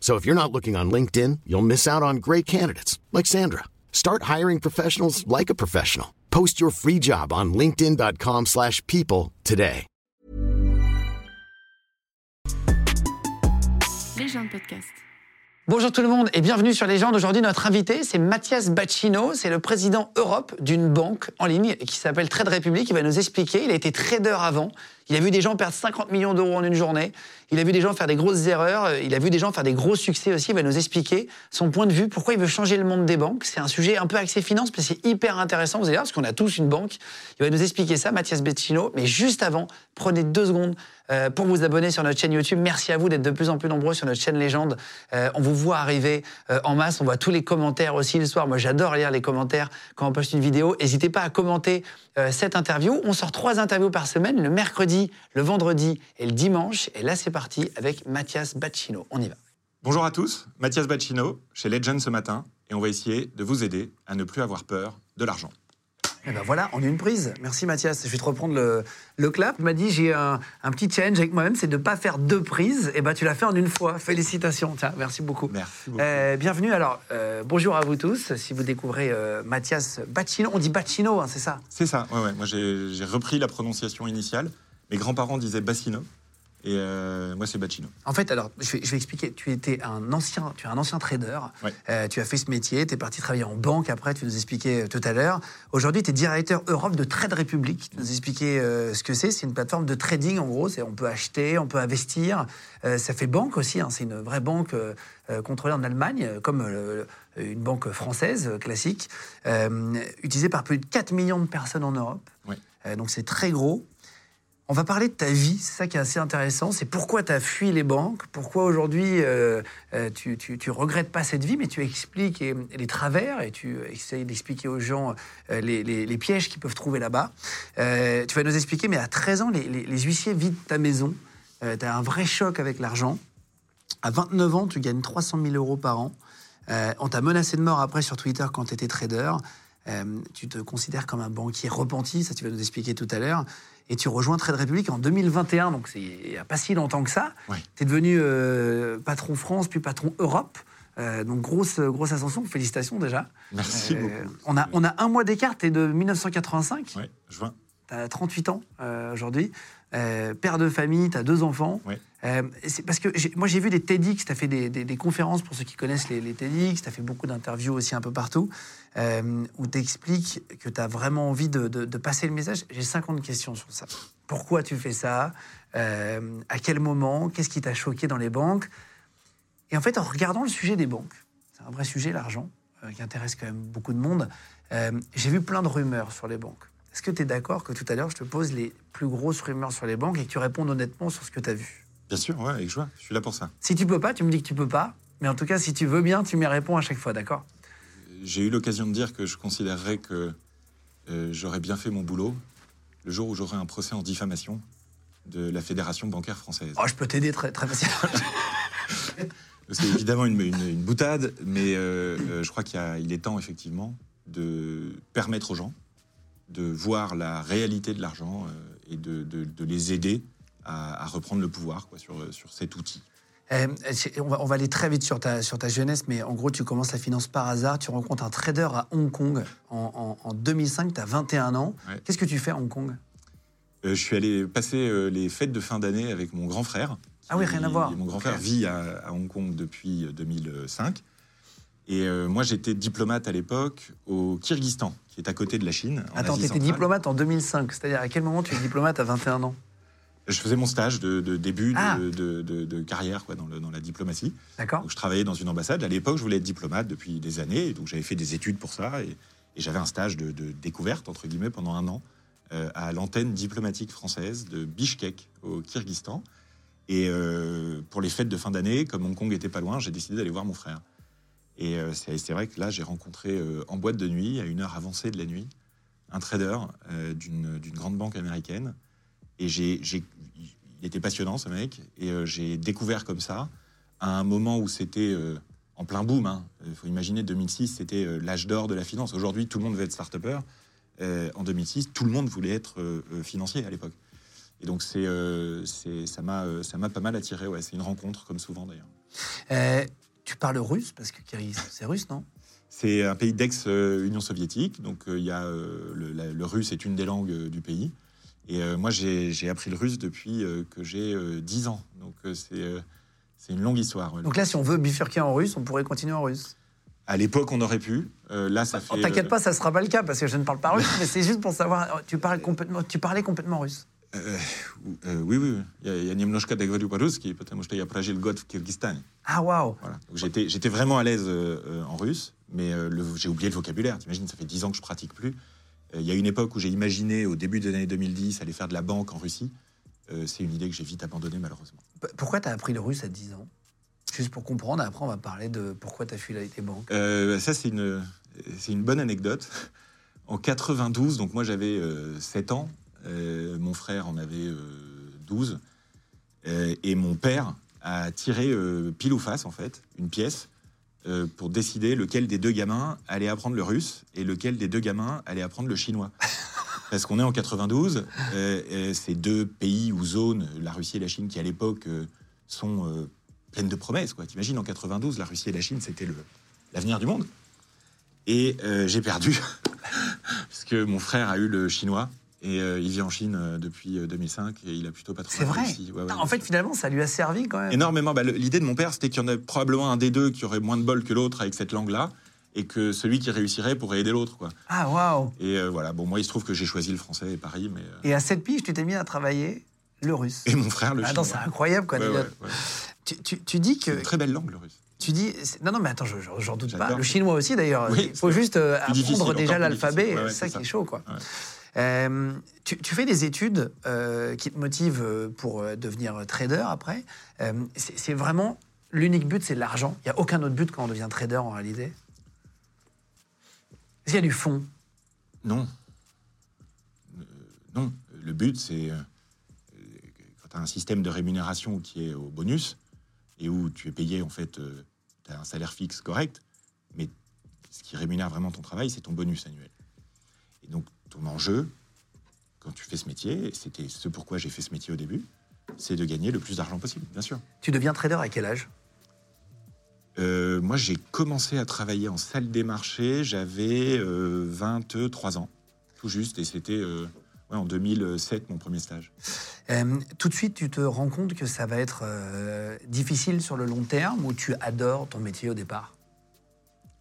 So if you're not looking on LinkedIn, you'll miss out on great candidates like Sandra. Start hiring professionals like a professional. Post your free job on linkedin.com/people slash people today. Légende podcast. Bonjour tout le monde et bienvenue sur Légende. Aujourd'hui, notre invité, c'est Mathias Bacchino. C'est le président Europe d'une banque en ligne qui s'appelle Trade Republic. Il va nous expliquer. Il a été trader avant. Il a vu des gens perdre 50 millions d'euros en une journée. Il a vu des gens faire des grosses erreurs. Il a vu des gens faire des gros succès aussi. Il va nous expliquer son point de vue, pourquoi il veut changer le monde des banques. C'est un sujet un peu axé finance, mais c'est hyper intéressant. Vous allez voir, parce qu'on a tous une banque. Il va nous expliquer ça, Mathias Bacchino. Mais juste avant, prenez deux secondes euh, pour vous abonner sur notre chaîne YouTube. Merci à vous d'être de plus en plus nombreux sur notre chaîne Légende. Euh, on vous voit arriver euh, en masse. On voit tous les commentaires aussi le soir. Moi, j'adore lire les commentaires quand on poste une vidéo. N'hésitez pas à commenter euh, cette interview. On sort trois interviews par semaine, le mercredi, le vendredi et le dimanche. Et là, c'est parti avec Mathias Bacchino. On y va. Bonjour à tous, Mathias Bacchino chez Legend ce matin et on va essayer de vous aider à ne plus avoir peur de l'argent. Et ben voilà, on a une prise. Merci Mathias. Je vais te reprendre le, le clap. Tu m'as dit j'ai un, un petit challenge avec moi-même, c'est de ne pas faire deux prises. Et ben tu l'as fait en une fois. Félicitations. Tiens, merci beaucoup. Merci beaucoup. Euh, bienvenue. Alors, euh, bonjour à vous tous. Si vous découvrez euh, Mathias Bacchino, on dit Bacchino, hein, c'est ça? C'est ça, ouais, ouais. Moi j'ai j'ai repris la prononciation initiale. Mes grands-parents disaient Bassino et euh, moi c'est Bacchino. En fait, alors, je vais, je vais expliquer. Tu étais un ancien, tu es un ancien trader. Ouais. Euh, tu as fait ce métier. Tu es parti travailler en banque après. Tu nous expliquais euh, tout à l'heure. Aujourd'hui, tu es directeur Europe de Trade Republic. Tu nous expliquais euh, ce que c'est. C'est une plateforme de trading, en gros. On peut acheter, on peut investir. Ça fait banque aussi. hein. C'est une vraie banque contrôlée en Allemagne, comme une banque française classique, utilisée par plus de 4 millions de personnes en Europe. Ouais. Donc c'est très gros. On va parler de ta vie, c'est ça qui est assez intéressant. C'est pourquoi tu as fui les banques, pourquoi aujourd'hui euh, euh, tu, tu, regrettes pas cette vie, mais tu expliques les travers et tu essayes d'expliquer aux gens euh, les, pièges qu'ils peuvent trouver là-bas. Tu vas nous expliquer, mais à 13 ans, les, les- huissiers vident ta maison. tu as un vrai choc avec l'argent. À 29 ans, tu gagnes 300 000 euros par an. On t'a menacé de mort après sur Twitter quand tu étais trader. Tu te considères comme un banquier repenti, ça tu vas nous expliquer tout à l'heure. Et tu rejoins Trade Republic en 2021, donc c'est il n'y a pas si longtemps que ça. Tu es devenu euh, patron France, puis patron Europe. Euh, donc grosse, grosse ascension, félicitations déjà. Merci Euh, beaucoup. on, a, on a un mois d'écart, tu es de 1985. Ouais, juin. Tu as 38 ans aujourd'hui, père de famille, tu as deux enfants. Euh, c'est parce que moi j'ai vu des TEDx, tu as fait des, conférences pour ceux qui connaissent les, TEDx, tu as fait beaucoup d'interviews aussi un peu partout, euh, où tu expliques que tu as vraiment envie de, passer le message. J'ai 50 questions sur ça. Pourquoi tu fais ça? Euh, À quel moment? Qu'est-ce qui t'a choqué dans les banques? Et en fait, en regardant le sujet des banques, c'est un vrai sujet, l'argent, qui intéresse quand même beaucoup de monde, j'ai vu plein de rumeurs sur les banques. Est-ce que tu es d'accord que tout à l'heure, je te pose les plus grosses rumeurs sur les banques et que tu répondes honnêtement sur ce que tu as vu? Bien sûr, ouais, avec joie. Je suis là pour ça. Si tu peux pas, tu me dis que tu peux pas. Mais en tout cas, si tu veux bien, tu m'y réponds à chaque fois, d'accord? J'ai eu l'occasion de dire que je considérerais que euh, j'aurais bien fait mon boulot le jour où j'aurai un procès en diffamation de la Fédération bancaire française. Oh, je peux t'aider très, très facilement. C'est évidemment une, une- une boutade, mais euh, euh, je crois qu'il est temps effectivement de permettre aux gens de voir la réalité de l'argent euh, et de, de- de les aider à, à reprendre le pouvoir quoi, sur, sur cet outil. Euh, c'est- on, va, on va aller très vite sur ta, sur ta jeunesse, mais en gros, tu commences la finance par hasard. Tu rencontres un trader à Hong Kong en, en- en 2005. Tu as 21 ans. Ouais. Qu'est-ce que tu fais à Hong Kong? Euh, je suis allé passer euh, les fêtes de fin d'année avec mon grand frère. Ah oui, rien à voir. Mon grand frère vit à, à Hong Kong depuis euh, 2005. Et euh, moi, j'étais diplomate à l'époque au Kyrgyzstan, qui est à côté de la Chine. en Attends, tu étais diplomate en 2005. C'est-à-dire, à quel moment tu es diplomate à 21 ans? Je faisais mon stage de, de début de, Ah. de- de- de carrière quoi, dans, le- dans la diplomatie. D'accord je travaillais dans une ambassade. À l'époque, je voulais être diplomate depuis des années. Donc, j'avais fait des études pour ça. Et, et j'avais un stage de, découverte, entre guillemets, pendant un an euh, à l'antenne diplomatique française de Bishkek, au Kyrgyzstan. Et euh, pour les fêtes de fin d'année, comme Hong Kong était pas loin, j'ai décidé d'aller voir mon frère. Et euh, c'est vrai que là, j'ai rencontré en boîte de nuit, à une heure avancée de la nuit, un trader d'une grande banque américaine. Et j'ai, il était passionnant, ce mec. Et euh, j'ai découvert comme ça, à un moment où c'était euh, en plein boom. Il faut imaginer, 2006, c'était euh, l'âge d'or de la finance. Aujourd'hui, tout le monde veut être start-upper. En 2006, tout le monde voulait être financier à l'époque. Et donc, c'est, ça, m'a, ça m'a pas mal attiré. Ouais. C'est une rencontre, comme souvent d'ailleurs. Tu parles russe parce que Kyrgyz, c'est russe, non? C'est un pays d'ex-Union soviétique, donc il y a, le, la- le russe est une des langues du pays. Et euh, moi, j'ai j'ai appris le russe depuis euh, que j'ai euh, 10 ans. Donc euh, c'est euh, c'est une longue histoire. ouais. Donc là, si on veut bifurquer en russe, on pourrait continuer en russe. À l'époque, on aurait pu. Euh, là, ça Oh, fait. T'inquiète euh, pas, ça sera pas le cas parce que je ne parle pas russe, mais c'est juste pour savoir. oh, Tu parles complètement, tu parlais complètement russe. euh, euh, oui, oui. Я, я немножко договорю по-русски, потому что я прожил год в Кыргызстане. Ah waouh Voilà. Donc, J'étais j'étais vraiment à l'aise euh, euh, en russe, mais euh, le- j'ai oublié le vocabulaire. T'imagines, ça fait 10 ans que je pratique plus. Euh, Il y a une époque où j'ai imaginé, au début des années 2010, aller faire de la banque en Russie. Euh, C'est une idée que j'ai vite abandonnée, malheureusement. Pourquoi t'as appris le russe à 10 ans? Juste pour comprendre, après on va parler de pourquoi t'as fui les banques. Euh, ça, c'est une, c'est une bonne anecdote. En 92, donc moi j'avais euh, 7 ans, euh, mon frère en avait euh, 12, euh, et mon père a tiré pile ou face, en fait, une pièce euh, pour décider lequel des deux gamins allait apprendre le russe et lequel des deux gamins allait apprendre le chinois. Parce qu'on est en 92, euh, ces deux pays ou zones, la Russie et la Chine, qui à l'époque euh, sont pleines de promesses. T'imagines, en 92, la Russie et la Chine, c'était l'avenir du monde. Et j'ai perdu, parce que mon frère a eu le chinois, et euh, il vit en Chine euh, depuis euh, 2005, et il a plutôt pas trop C'est vrai. Ouais, ouais, Ah, En fait, finalement, ça lui a servi quand même. Énormément. Bah, L'idée de mon père, c'était qu'il y en a probablement un des deux qui aurait moins de bol que l'autre avec cette langue-là, et que celui qui réussirait pourrait aider l'autre. quoi. Ah waouh Et euh, voilà, bon, moi, il se trouve que j'ai choisi le français et Paris, mais... euh, Et à cette pige, tu t'es mis à travailler le russe. Et mon frère, le Attends, chinois. c'est incroyable quoi. Ouais, anecdote. ouais, ouais. Tu, tu- tu dis que une très belle langue, le russe. tu dis non non mais attends, je- je- j'en doute pas. Le chinois aussi d'ailleurs. Oui, Il faut juste euh, apprendre déjà l'alphabet. c'est ça qui est chaud quoi. Euh, tu, fais des études euh, qui te motivent euh, pour devenir trader après. C'est vraiment l'unique but, c'est l'argent. Il n'y a aucun autre but quand on devient trader en réalité. Est-ce qu'il y a du fond? Non. Non. Le but, c'est. quand tu as un système de rémunération qui est au bonus, et où tu es payé, en fait, tu as un salaire fixe correct, mais ce qui rémunère vraiment ton travail, c'est ton bonus annuel. Et donc, ton enjeu, quand tu fais ce métier, et c'était ce pourquoi j'ai fait ce métier au début, c'est de gagner le plus d'argent possible, bien sûr. Tu deviens trader à quel âge? Euh, moi, j'ai commencé à travailler en salle des marchés, j'avais euh, 23 ans, tout juste, et c'était euh, ouais, en 2007 mon premier stage. Euh, Tout de suite, tu te rends compte que ça va être difficile sur le long terme ou tu adores ton métier au départ?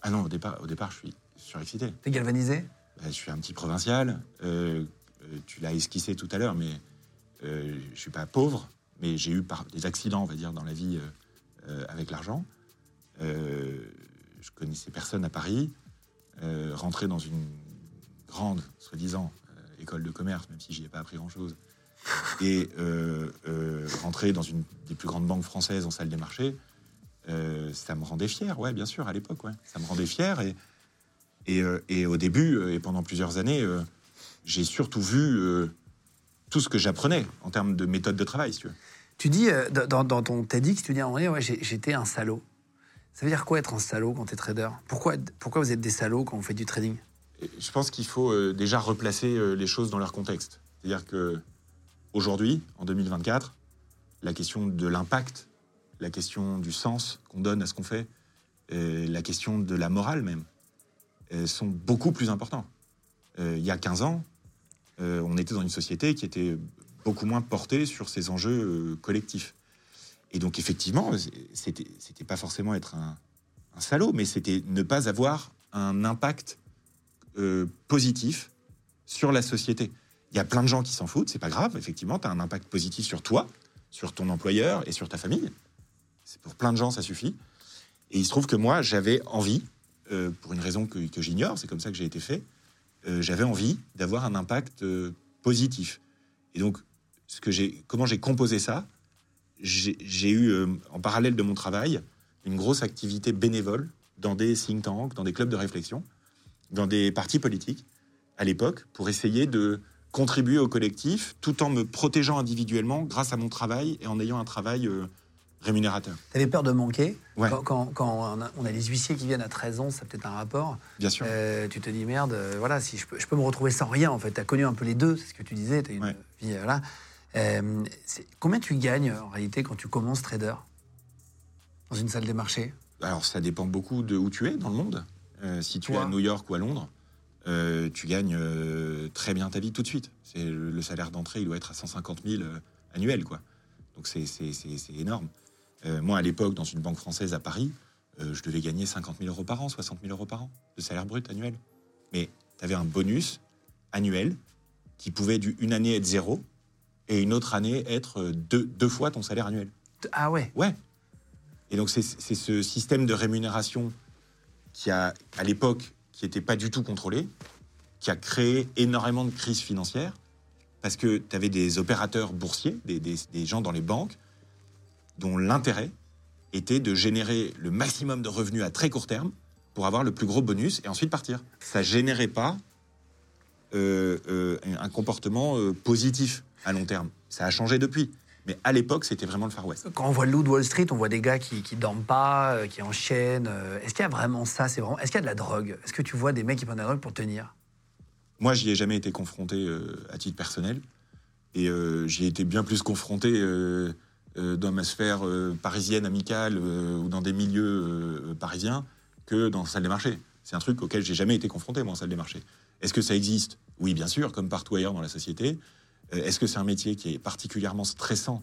Ah non, au départ, au départ je suis surexcité. T'es galvanisé? Bah, je suis un petit provincial, euh, euh, tu l'as esquissé tout à l'heure, mais euh, je suis pas pauvre, mais j'ai eu des accidents, on va dire, dans la vie euh, euh, avec l'argent. Euh, je connaissais personne à Paris, euh, rentrer dans une grande, soi-disant, euh, école de commerce, même si j'y ai pas appris grand-chose, et euh, euh, rentrer dans une des plus grandes banques françaises en salle des marchés, euh, ça me rendait fier, ouais, bien sûr, à l'époque. Ça me rendait fier, et, euh, et au début, euh, et pendant plusieurs années, euh, j'ai surtout vu tout ce que j'apprenais en termes de méthode de travail, si tu veux. Tu dis, dans, dans ton TEDx, tu dis à un moment donné, ouais, j'ai- j'étais un salaud. Ça veut dire quoi être un salaud quand tu es trader? Pourquoi, pourquoi vous êtes des salauds quand vous faites du trading? Je pense qu'il faut déjà replacer les choses dans leur contexte. C'est-à-dire que aujourd'hui, en 2024, la question de l'impact, la question du sens qu'on donne à ce qu'on fait, la question de la morale même, sont beaucoup plus importants. Euh, il y a 15 ans, euh, on était dans une société qui était beaucoup moins portée sur ces enjeux euh, collectifs. Et donc effectivement, c'était c'était pas forcément être un, salaud, mais c'était ne pas avoir un impact euh, positif sur la société. Il y a plein de gens qui s'en foutent, c'est pas grave, effectivement, tu as un impact positif sur toi, sur ton employeur et sur ta famille. C'est pour plein de gens, ça suffit. Et il se trouve que moi, j'avais envie, euh, pour une raison que, j'ignore, c'est comme ça que j'ai été fait, euh, j'avais envie d'avoir un impact euh, positif. Et donc, ce que comment j'ai composé ça J'ai eu, en parallèle de mon travail, une grosse activité bénévole dans des think tanks, dans des clubs de réflexion, dans des partis politiques à l'époque, pour essayer de contribuer au collectif tout en me protégeant individuellement grâce à mon travail et en ayant un travail rémunérateur. Tu avais peur de manquer Ouais. quand, quand- quand on, a, on a les huissiers qui viennent à 13 ans, ça peut-être un rapport. Bien sûr. Euh, tu te dis merde, euh, voilà, si je peux, je peux me retrouver sans rien en fait. Tu as connu un peu les deux, c'est ce que tu disais, as une Ouais. vie, euh, voilà. Euh, combien tu gagnes en réalité quand tu commences trader dans une salle des marchés? Alors, ça dépend beaucoup de où tu es dans le monde. Si tu es à New York ou à Londres, tu gagnes très bien ta vie tout de suite. C'est le, le salaire d'entrée, il doit être à 150 000 euh, annuel, quoi. Donc c'est énorme. Euh, moi, à l'époque, dans une banque française à Paris, euh, je devais gagner 50 000 euros par an, 60 000 euros par an de salaire brut annuel. Mais tu avais un bonus annuel qui pouvait du une année être zéro et une autre année être euh, deux, deux fois ton salaire annuel. Ah ouais Ouais. Et donc, c'est c'est ce système de rémunération qui a, à l'époque, qui n'était pas du tout contrôlé, qui a créé énormément de crises financières, parce que tu avais des opérateurs boursiers, des, des- des gens dans les banques, dont l'intérêt était de générer le maximum de revenus à très court terme pour avoir le plus gros bonus et ensuite partir. Ça générait pas euh, euh, un comportement euh, positif à long terme. Ça a changé depuis. Mais à l'époque, c'était vraiment le Far West. Quand on voit le loup de Wall Street, on voit des gars qui, qui dorment pas, qui enchaînent. Est-ce qu'il y a vraiment ça? C'est vraiment. Est-ce qu'il y a de la drogue? Est-ce que tu vois des mecs qui prennent de la drogue pour tenir? Moi, j'y ai jamais été confronté à titre personnel. Et j'y ai été bien plus confronté dans ma sphère euh, parisienne, amicale, euh, ou dans des milieux euh, parisiens, que dans la salle des marchés. C'est un truc auquel j'ai jamais été confronté, moi, en salle des marchés. Est-ce que ça existe? Oui, bien sûr, comme partout ailleurs dans la société. Euh, Est-ce que c'est un métier qui est particulièrement stressant?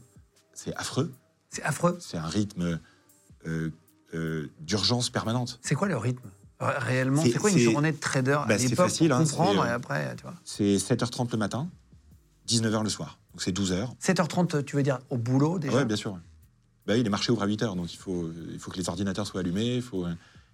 C'est affreux. C'est affreux. C'est un rythme euh, euh, d'urgence permanente. C'est quoi le rythme? Ré- Réellement, C'est- quoi une journée de trader? À Bah, c'est facile, pour hein, comprendre euh, et après, tu vois C'est 7h30 le matin, 19h le soir. Donc c'est 12 heures. 7h30, tu veux dire au boulot déjà Oui, bien sûr. Bah oui, les marchés ouvrent à 8 heures, donc il faut, il faut que les ordinateurs soient allumés. Il, faut,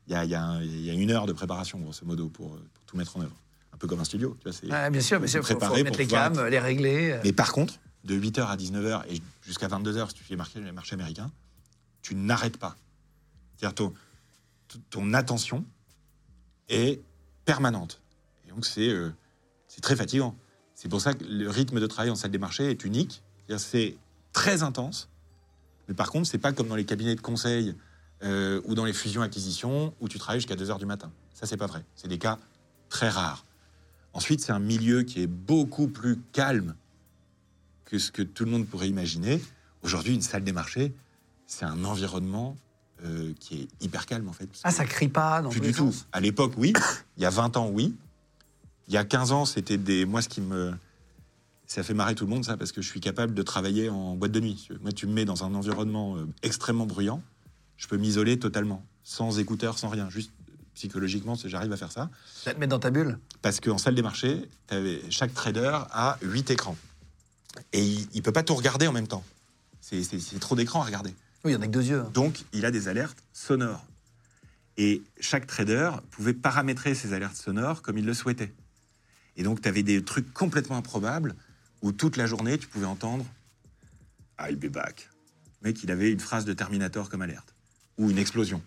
il, y a, il, y a un- il y a une heure de préparation, grosso modo, pour, euh, pour tout mettre en œuvre. Un peu comme un studio. Tu vois, c'est- Ouais, bien sûr, bien sûr. Il faut, mettre les cams, les régler. euh. Mais par contre, de 8h à 19h et jusqu'à 22h, si tu fais marquer les marchés américains, tu n'arrêtes pas. C'est-à-dire ton, ton attention est permanente. Et donc c'est euh, c'est très fatigant. C'est pour ça que le rythme de travail en salle des marchés est unique. C'est très intense. Mais par contre, c'est pas comme dans les cabinets de conseil euh, ou dans les fusions-acquisitions où tu travailles jusqu'à 2h du matin. Ça, c'est pas vrai. C'est des cas très rares. Ensuite, c'est un milieu qui est beaucoup plus calme que ce que tout le monde pourrait imaginer. Aujourd'hui, une salle des marchés, c'est un environnement euh, qui est hyper calme, en fait. Ah, ça crie pas dans plus du tout. À l'époque, oui. Il y a 20 ans, oui. Il y a 15 ans, c'était des. Moi, ce qui me. Ça fait marrer tout le monde, ça, parce que je suis capable de travailler en boîte de nuit. Moi, tu me mets dans un environnement euh, extrêmement bruyant, je peux m'isoler totalement, sans écouteurs, sans rien. Juste psychologiquement, j'arrive à faire ça. Ça te met dans ta bulle? Parce qu'en salle des marchés, chaque trader a 8 écrans. Et il ne peut pas tout regarder en même temps. C'est trop d'écrans à regarder. Oui, il y en a que deux yeux. hein. Donc, il a des alertes sonores. Et chaque trader pouvait paramétrer ses alertes sonores comme il le souhaitait. Et donc, tu avais des trucs complètement improbables où toute la journée, tu pouvais entendre I'll be back. Le mec, il avait une phrase de Terminator comme alerte. Ou une explosion.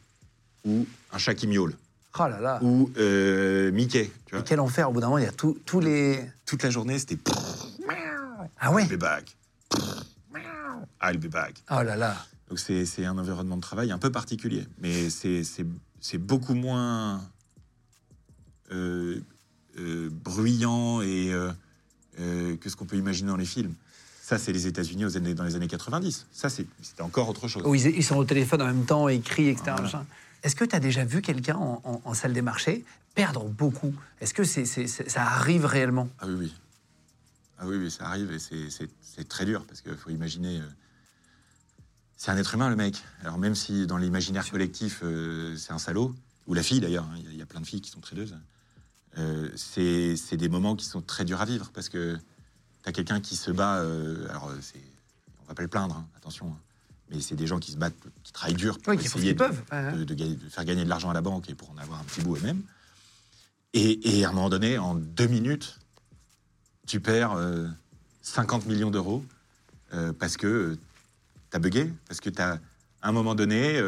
Ou un chat qui miaule. Oh là là. Ou euh, Mickey. Tu Et vois. quel enfer, au bout d'un moment, il y a tout- tous les. Toute la journée, c'était Ah ouais I'll be back. I'll be back. Oh là là. Donc c'est un environnement de travail un peu particulier, mais c'est beaucoup moins euh, euh, bruyant et euh, euh, que ce qu'on peut imaginer dans les films. Ça, c'est les États-Unis dans les années 90. Ça, c'est- c'était encore autre chose. Où ils, ils sont au téléphone en même temps, ils crient, etc. Voilà. Est-ce que tu as déjà vu quelqu'un en, en- en salle des marchés perdre beaucoup? Est-ce que ça arrive réellement? Ah oui, oui. Ah oui, oui, ça arrive et c'est- très dur parce qu'il faut imaginer. euh, c'est un être humain, le mec. Alors, même si dans l'imaginaire collectif, euh, c'est un salaud, ou la fille d'ailleurs, hein, il y a- il y, a plein de filles qui sont tradeuses, euh, c'est des moments qui sont très durs à vivre parce que tu as quelqu'un qui se bat. euh, alors, euh, on va pas le plaindre, hein, attention. hein, mais c'est des gens qui se battent, qui travaillent dur pour Oui, essayer de- peuvent. De, de de faire gagner de l'argent à la banque et pour en avoir un petit bout eux-mêmes. Et, et à un moment donné, en deux minutes, tu perds euh, 50 millions d'euros parce que tu as bugué, parce que tu as, à un moment donné,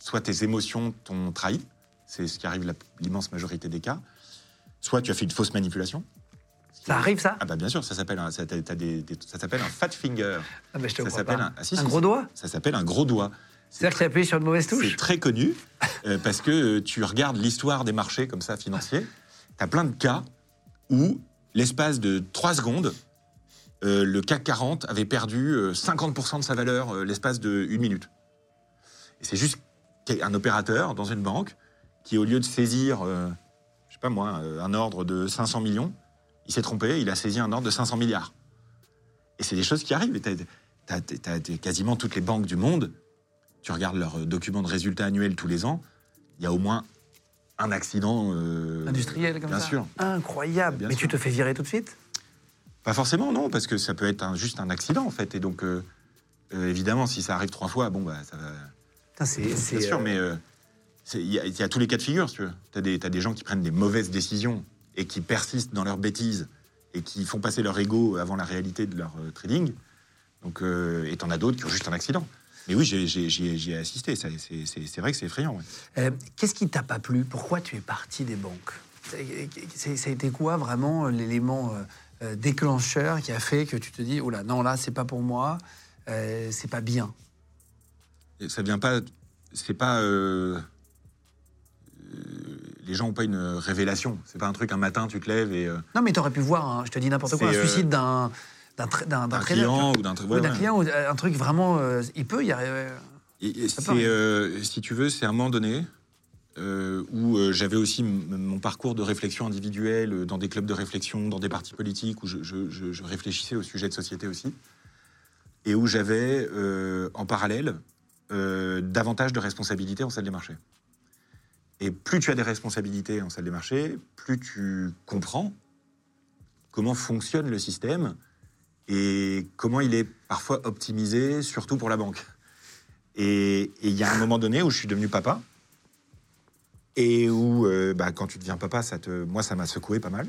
soit tes émotions t'ont trahi, c'est ce qui arrive l'immense majorité des cas, soit tu as fait une fausse manipulation. Ça arrive, ça Ah bah bien sûr, ça s'appelle un, ça, t'as- t'as des- des- ça s'appelle un fat finger. Ah, mais je te ça crois s'appelle pas. un, ah, si, Un si, gros si. doigt Ça s'appelle un gros doigt. C'est-à-dire que tu as appuyé sur une mauvaise C'est touche très connu euh, parce que euh, tu regardes l'histoire des marchés comme ça financiers. Tu as plein de cas où, l'espace de 3 secondes, euh, le CAC 40 avait perdu euh, 50% de sa valeur euh, l'espace de une minute. Et c'est juste un opérateur dans une banque qui, au lieu de saisir, euh, sais pas moi, euh, un ordre de 500 millions, il s'est trompé, il a saisi un ordre de 500 milliards. Et c'est des choses qui arrivent. Tu as, quasiment toutes les banques du monde tu regardes leurs euh, documents de résultats annuels tous les ans, il y a au moins un accident. euh, Industriel comme bien ça sûr. Incroyable. Bien mais sûr. tu te fais virer tout de suite? Pas forcément, non, parce que ça peut être un- juste un accident, en fait. Et donc, euh, euh, évidemment, si ça arrive trois fois, bon, bah, ça va. C'est, sûr, euh, mais euh, il y, a- il y a tous les cas de figure, si tu veux. Tu as, des gens qui prennent des mauvaises décisions et qui persistent dans leurs bêtises et qui font passer leur ego avant la réalité de leur euh, trading. Donc, euh, et t'en as d'autres qui ont juste un accident. Mais oui, j'y ai- assisté. C'est vrai que c'est effrayant. ouais. Euh, qu'est-ce qui t'a pas plu? Pourquoi tu es parti des banques? Ça a été quoi vraiment l'élément déclencheur qui a fait que tu te dis oh là non là c'est pas pour moi, c'est pas bien? Ça vient pas. C'est pas. Les gens n'ont pas une révélation. C'est pas un truc un matin tu te lèves et euh, Non mais t'aurais pu voir, un- je te dis n'importe quoi, un euh, suicide d'un d'un tu client ou d'un truc. Ouais, client ou euh, un truc vraiment, euh, il peut y arriver. Et- c'est, euh, si tu veux, c'est un moment donné où j'avais aussi mon parcours de réflexion individuelle dans des clubs de réflexion, dans des partis politiques, où je, je- je- je réfléchissais aux sujets de société aussi, et où j'avais en parallèle davantage de responsabilités en salle des marchés. Et plus tu as des responsabilités en salle des marchés, plus tu comprends comment fonctionne le système et comment il est parfois optimisé, surtout pour la banque. Et il y a un moment donné où je suis devenu papa. Et où, euh, bah, quand tu deviens papa, ça te, moi, ça m'a secoué pas mal.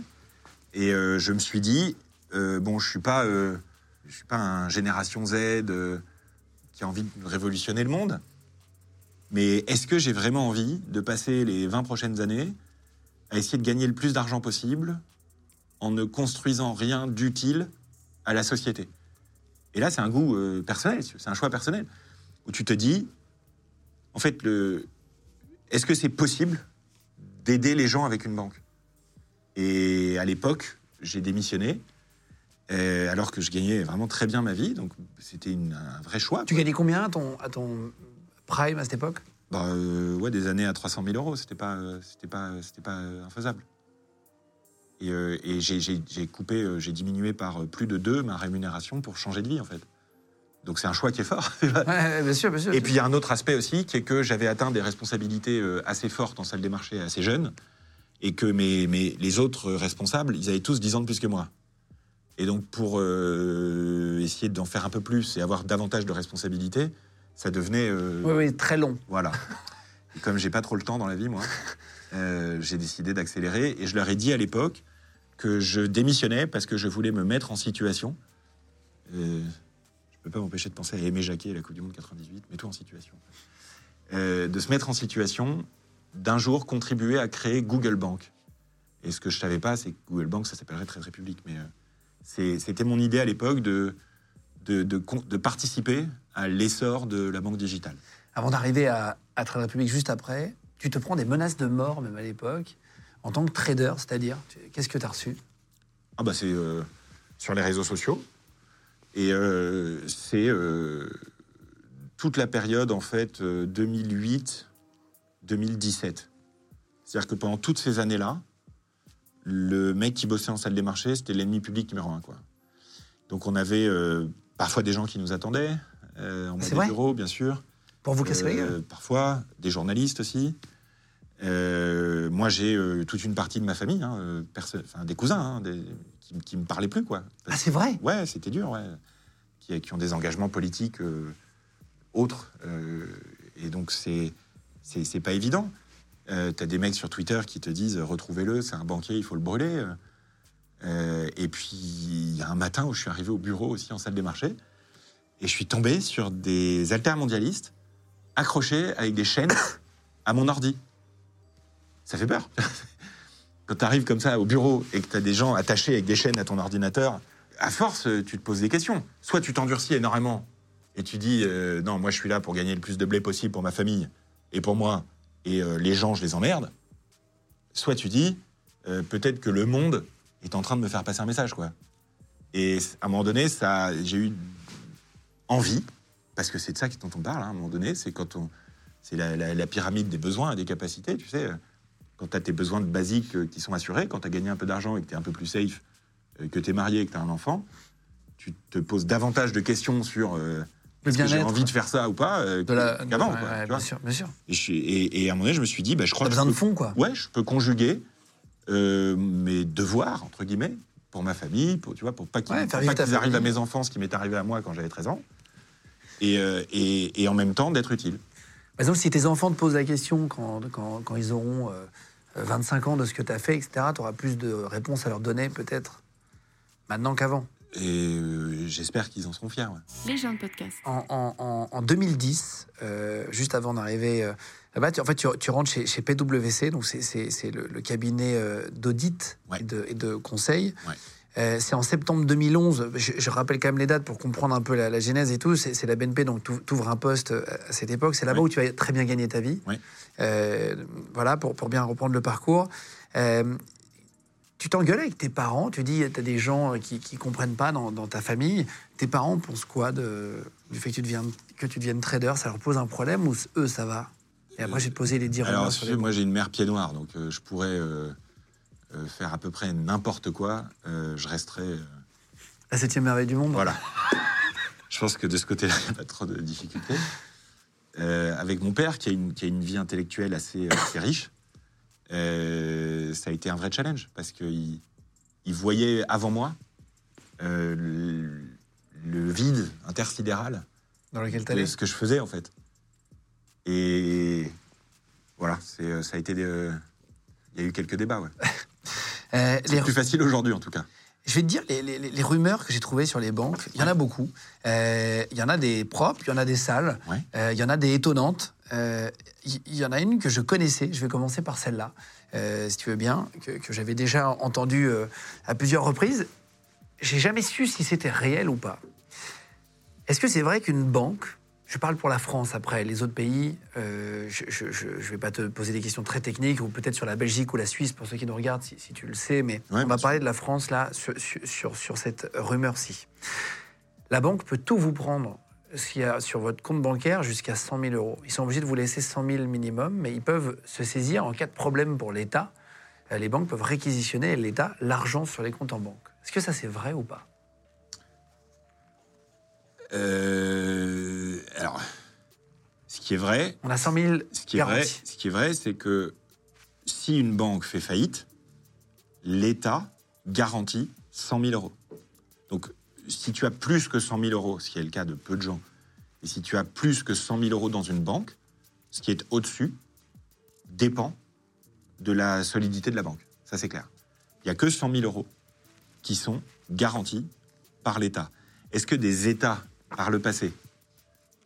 Et euh, je me suis dit, euh, bon, je suis pas, je suis pas un génération Z qui a envie de révolutionner le monde. Mais est-ce que j'ai vraiment envie de passer les 20 prochaines années à essayer de gagner le plus d'argent possible en ne construisant rien d'utile à la société? Et là, c'est un goût euh, personnel, c'est un choix personnel où tu te dis, en fait, le, est-ce que c'est possible d'aider les gens avec une banque? Et à l'époque, j'ai démissionné, euh, alors que je gagnais vraiment très bien ma vie, donc c'était un vrai choix. Tu gagnais combien à ton, à ton prime à cette époque? Bah, euh, ouais, des années à 300 000 euros, c'était pas, euh, c'était pas, c'était pas euh, infaisable. Et, euh, et j'ai, coupé, euh, j'ai diminué par euh, plus de deux ma rémunération pour changer de vie, en fait. Donc c'est un choix qui est fort. ouais, bien sûr, bien sûr. Et puis il y a un autre aspect aussi, qui est que j'avais atteint des responsabilités euh, assez fortes en salle des marchés assez jeune, et que mes, mes- les autres responsables, ils avaient tous 10 ans de plus que moi. Et donc pour euh, essayer d'en faire un peu plus et avoir davantage de responsabilités, ça devenait... euh, Oui, oui, très long. Voilà. Et comme j'ai pas trop le temps dans la vie, moi, euh, j'ai décidé d'accélérer, et je leur ai dit à l'époque que je démissionnais parce que je voulais me mettre en situation. Euh, je peux pas m'empêcher de penser à Aimé Jacquet, la Coupe du Monde 98, mets-toi en situation. Euh, de se mettre en situation d'un jour contribuer à créer Google Bank. Et ce que je savais pas, c'est que Google Bank, ça s'appellerait Trade République. Mais c'était mon idée à l'époque de, de, de con- de participer à l'essor de la banque digitale. Avant d'arriver à, à Trade Republic juste après, tu te prends des menaces de mort, même à l'époque, en tant que trader, c'est-à-dire, qu'est-ce que tu as reçu? Ah bah c'est euh, sur les réseaux sociaux. Et euh, c'est euh, toute la période, en fait, euh, 2008-2017. C'est-à-dire que pendant toutes ces années-là, le mec qui bossait en salle des marchés, c'était l'ennemi public numéro un. Quoi. Donc on avait parfois des gens qui nous attendaient, euh, en bas bureaux, bien sûr. Pour vous casser la gueule Euh, Parfois, des journalistes aussi. Euh, moi, j'ai euh, toute une partie de ma famille, hein, euh, des cousins, hein, des- qui, qui me parlaient plus, quoi. Ah, c'est vrai? Ouais, c'était dur, ouais. Qui, qui ont des engagements politiques euh, autres. et donc, c'est c'est pas évident. T'as des mecs sur Twitter qui te disent retrouvez-le, c'est un banquier, il faut le brûler. Euh, et puis, il y a un matin où je suis arrivé au bureau aussi en salle des marchés, et je suis tombé sur des altermondialistes accrochés avec des chaînes à mon ordi. Ça fait peur. Quand tu arrives comme ça au bureau et que tu as des gens attachés avec des chaînes à ton ordinateur, à force, tu te poses des questions. Soit tu t'endurcis énormément et tu dis euh, non, moi je suis là pour gagner le plus de blé possible pour ma famille et pour moi, et euh, les gens, je les emmerde. Soit tu dis peut-être que le monde est en train de me faire passer un message, quoi. Et à un moment donné, ça, j'ai eu envie, parce que c'est de ça dont on parle, hein, à un moment donné, c'est quand on, c'est la, la- la pyramide des besoins et des capacités, tu sais. Quand tu as tes besoins de basiques euh, qui sont assurés, quand tu as gagné un peu d'argent et que tu es un peu plus safe, euh, que tu es marié et que tu as un enfant, tu te poses davantage de questions sur euh, est-ce que j'ai envie de faire ça ou pas euh, qu'avant. Ouais, ouais, bien sûr, bien sûr. Et, je suis- et- et à un moment donné, je me suis dit, bah, je crois que besoin je de fond, quoi. Ouais, je peux conjuguer euh, mes devoirs, entre guillemets, pour ma famille, pour, tu vois, pour pas qu'ils Ouais, qu'ils arrivent à mes enfants, ce qui m'est arrivé à moi quand j'avais 13 ans, et, euh, et, et en même temps d'être utile. Par exemple, si tes enfants te posent la question quand, quand, quand ils auront euh, 25 ans de ce que tu as fait, etc., tu auras plus de réponses à leur donner, peut-être, maintenant qu'avant. Et euh, j'espère qu'ils en seront fiers. ouais. Les gens de podcast. En, en- en- en 2010, euh, juste avant d'arriver euh, là-bas, tu, en fait, tu, tu rentres chez, chez PwC, donc c'est- le, le cabinet euh, d'audit Ouais. et, de, et de conseil. Ouais. Euh, c'est en septembre 2011, je, je rappelle quand même les dates pour comprendre un peu la, la genèse et tout, c'est la BNP, donc tu ouvres un poste euh, à cette époque, c'est là-bas où tu vas très bien gagner ta vie. Euh, voilà, pour, pour bien reprendre le parcours. Euh, tu t'engueules avec tes parents, tu dis, tu as des gens qui ne comprennent pas dans, dans ta famille. Tes parents pensent quoi de, du fait que tu, deviennes, que tu deviennes trader? Ça leur pose un problème ou eux, ça va? Et après, te poser les dix Alors, rumeurs si sur les moi j'ai une mère pied noir, donc euh, je pourrais euh, euh, faire à peu près n'importe quoi. je resterai. euh, La septième merveille du monde Voilà. Je pense que de ce côté-là, il n'y a pas trop de difficultés. Avec mon père, qui a une, qui a une vie intellectuelle assez, assez riche, ça a été un vrai challenge parce qu'il il voyait avant moi le, le vide intersidéral dans lequel tu de allais. ce que je faisais en fait. Et voilà, c'est, euh, ça a été. des, euh, Il y a eu quelques débats, ouais. Euh, les, C'est plus facile aujourd'hui en tout cas. Je vais te dire, les, les- les rumeurs que j'ai trouvées sur les banques, il y en a beaucoup. Euh, Il y en a des propres, il y en a des sales, Ouais. euh, il y en a des étonnantes. Euh, Il y, en a une que je connaissais, je vais commencer par celle-là, si tu veux bien, que, que j'avais déjà entendue à plusieurs reprises. J'ai jamais su si c'était réel ou pas. Est-ce que c'est vrai qu'une banque, je parle pour la France après, les autres pays, euh, je ne vais pas te poser des questions très techniques, ou peut-être sur la Belgique ou la Suisse, pour ceux qui nous regardent, si, si tu le sais, mais Ouais, on va parler de la France là, sur, sur, cette rumeur-ci. La banque peut tout vous prendre y a sur votre compte bancaire jusqu'à 100 000 euros. Ils sont obligés de vous laisser 100 000 minimum, mais ils peuvent se saisir en cas de problème pour l'État. Euh, Les banques peuvent réquisitionner l'État l'argent sur les comptes en banque. Est-ce que ça c'est vrai ou pas? Euh, alors, ce qui est vrai, On a 100 000 ce qui est vrai, ce qui est vrai, c'est que si une banque fait faillite, l'État garantit 100 000 euros. Donc, si tu as plus que 100 000 euros, ce qui est le cas de peu de gens, et si tu as plus que 100 000 euros dans une banque, ce qui est au-dessus dépend de la solidité de la banque. Ça, c'est clair. Il n'y a que 100 000 euros qui sont garantis par l'État. Est-ce que des États, par le passé,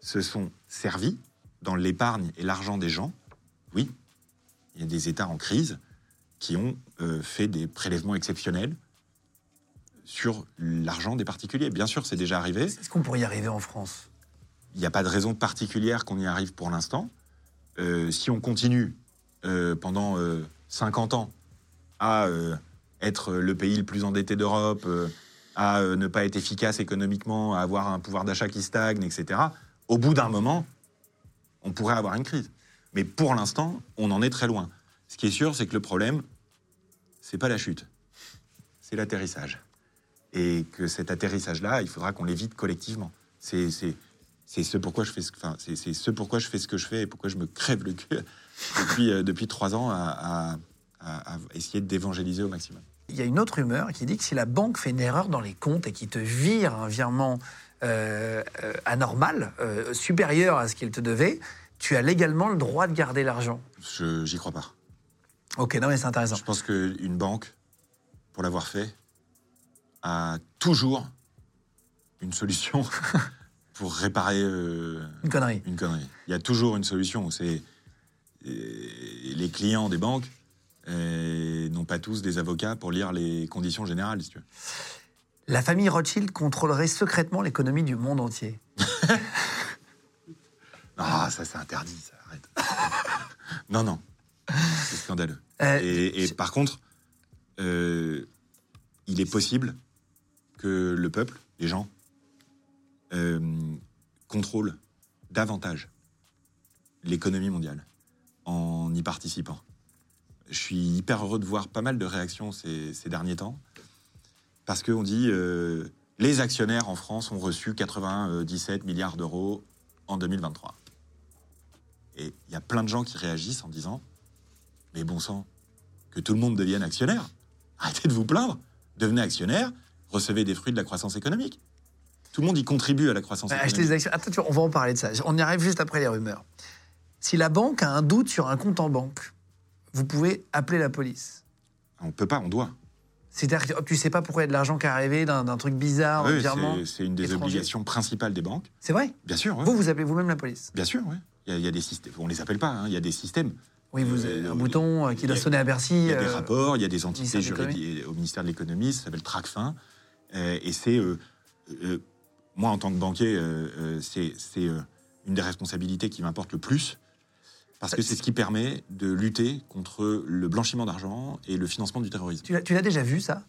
se sont servis dans l'épargne et l'argent des gens Oui. Il y a des États en crise qui ont euh, fait des prélèvements exceptionnels sur l'argent des particuliers. Bien sûr, c'est déjà arrivé. Est-ce qu'on pourrait y arriver en France? Il n'y a pas de raison particulière qu'on y arrive pour l'instant. Euh, si on continue euh, pendant euh, 50 ans à être le pays le plus endetté d'Europe, à euh, ne pas être efficace économiquement, à avoir un pouvoir d'achat qui stagne, etc., au bout d'un moment, on pourrait avoir une crise. Mais pour l'instant, on en est très loin. Ce qui est sûr, c'est que le problème, c'est pas la chute, c'est l'atterrissage. Et que cet atterrissage-là, il faudra qu'on l'évite collectivement. C'est ce pourquoi je fais ce, enfin, c'est ce pourquoi je fais ce que je fais et pourquoi je me crève le cul depuis, euh, depuis trois ans à, à- à- à essayer d'évangéliser au maximum. Il y a une autre rumeur qui dit que si la banque fait une erreur dans les comptes et qui te vire un virement euh, euh, anormal, euh, supérieur à ce qu'il te devait, tu as légalement le droit de garder l'argent. Je j'y crois pas. Ok, non mais c'est intéressant. Je pense qu'une banque, pour l'avoir fait, a toujours une solution pour réparer Une connerie. une connerie. Il y a toujours une solution. C'est les clients des banques n'ont pas tous des avocats pour lire les conditions générales, si tu veux. La famille Rothschild contrôlerait secrètement l'économie du monde entier. Ah, ça c'est interdit, ça arrête. non, non, c'est scandaleux. Euh, et, et par contre, euh, il est possible que le peuple, les gens, euh, contrôlent davantage l'économie mondiale en y participant. Je suis hyper heureux de voir pas mal de réactions ces, ces derniers temps, parce qu'on dit euh, les actionnaires en France ont reçu 97 milliards d'euros en 2023. Et il y a plein de gens qui réagissent en disant Mais bon sang, que tout le monde devienne actionnaire. Arrêtez de vous plaindre. Devenez actionnaire, recevez des fruits de la croissance économique. Tout le monde y contribue à la croissance Bah, Acheter économique. des actions. Attends, tu vois, on va en parler de ça. On y arrive juste après les rumeurs. Si la banque a un doute sur un compte en banque, vous pouvez appeler la police. On peut pas, on doit. C'est-à-dire que tu sais pas pourquoi il y a de l'argent qui est arrivé d'un truc bizarre, Oui, c'est- une des étranger. obligations principales des banques. C'est vrai? Bien sûr. Vous, vous appelez vous-même la police bien sûr, ouais. Il y, a- il y a des systèmes. On les appelle pas. hein, Il y a des systèmes. Oui, vous Euh, avez un oui. bouton euh, qui doit a- sonner à Bercy. Il y a des euh, rapports, il y a des entités juridiques au ministère de l'économie, ça s'appelle TRACFIN. Et c'est. moi, en tant que banquier, c'est une des responsabilités qui m'importe le plus. Parce que c'est ce qui permet de lutter contre le blanchiment d'argent et le financement du terrorisme. Tu l'as- déjà vu, ça?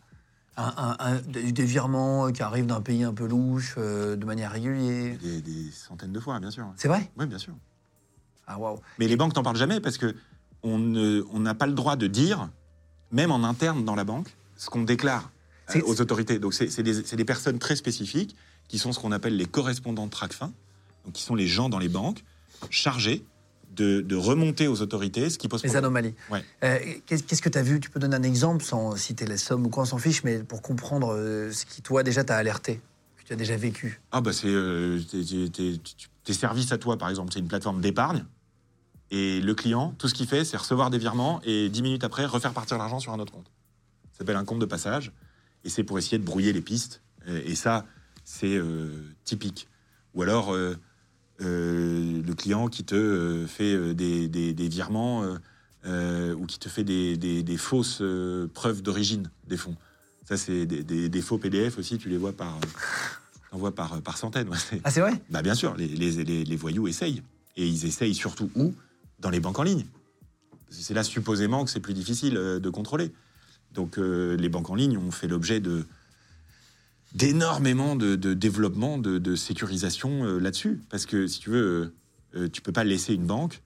Un, un- un- des virements qui arrivent d'un pays un peu louche, euh, de manière régulière. Des, des centaines de fois, bien sûr. C'est vrai? Oui, bien sûr. Ah, waouh. Mais les banques n'en parlent jamais parce que on n'a pas le droit de dire, même en interne dans la banque, ce qu'on déclare euh, aux autorités. Donc c'est des, des personnes très spécifiques qui sont ce qu'on appelle les correspondants de TRACFIN, donc qui sont les gens dans les banques chargés de, de remonter aux autorités ce qui pose Les problème. anomalies. Ouais. Euh, Qu'est-ce que tu as vu? Tu peux donner un exemple sans citer la somme ou quoi, on s'en fiche, mais pour comprendre euh, ce qui, toi, déjà, t'a alerté, que tu as déjà vécu. Ah bah c'est euh, tes, services à toi, par exemple, c'est une plateforme d'épargne. Et le client, tout ce qu'il fait, c'est recevoir des virements et dix minutes après, refaire partir l'argent sur un autre compte. Ça s'appelle un compte de passage. Et c'est pour essayer de brouiller les pistes. Et ça, c'est euh, typique. Ou alors, euh, le client qui te euh, fait euh, des, des- des virements ou qui te fait des, fausses preuves d'origine des fonds. Ça, c'est des, faux PDF aussi, tu les vois par, vois par, par centaines. ouais. Ah, c'est vrai? Bah bien sûr, les, les- les- les voyous essayent. Et ils essayent surtout où? Dans les banques en ligne. C'est là supposément que c'est plus difficile de contrôler. Donc les banques en ligne ont fait l'objet de d'énormément de, de développement, de, de sécurisation euh, là-dessus. Parce que si tu veux, euh, euh, tu peux pas laisser une banque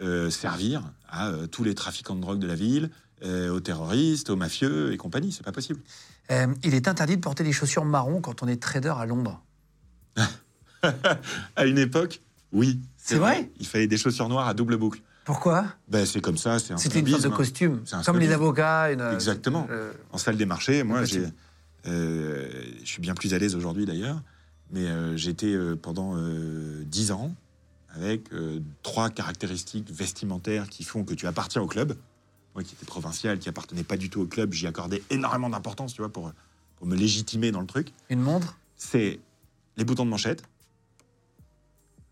euh, servir à tous les trafiquants de drogue de la ville, aux terroristes, aux mafieux et compagnie. C'est pas possible. Il est interdit de porter des chaussures marron quand on est trader à Londres. À une époque, oui. C'est vrai Il fallait des chaussures noires à double boucle. Pourquoi? Ben, c'est comme ça, c'est un C'était une sorte de snobisme. costume, un comme les avocats. Une, Exactement. En salle des marchés, moi, j'ai, je suis bien plus à l'aise aujourd'hui d'ailleurs, mais euh, j'étais euh, pendant euh, 10 ans avec euh, trois caractéristiques vestimentaires qui font que tu appartiens au club. Moi qui étais provincial, qui appartenais pas du tout au club, j'y accordais énormément d'importance, tu vois, pour, pour me légitimer dans le truc. une montre? C'est les boutons de manchette.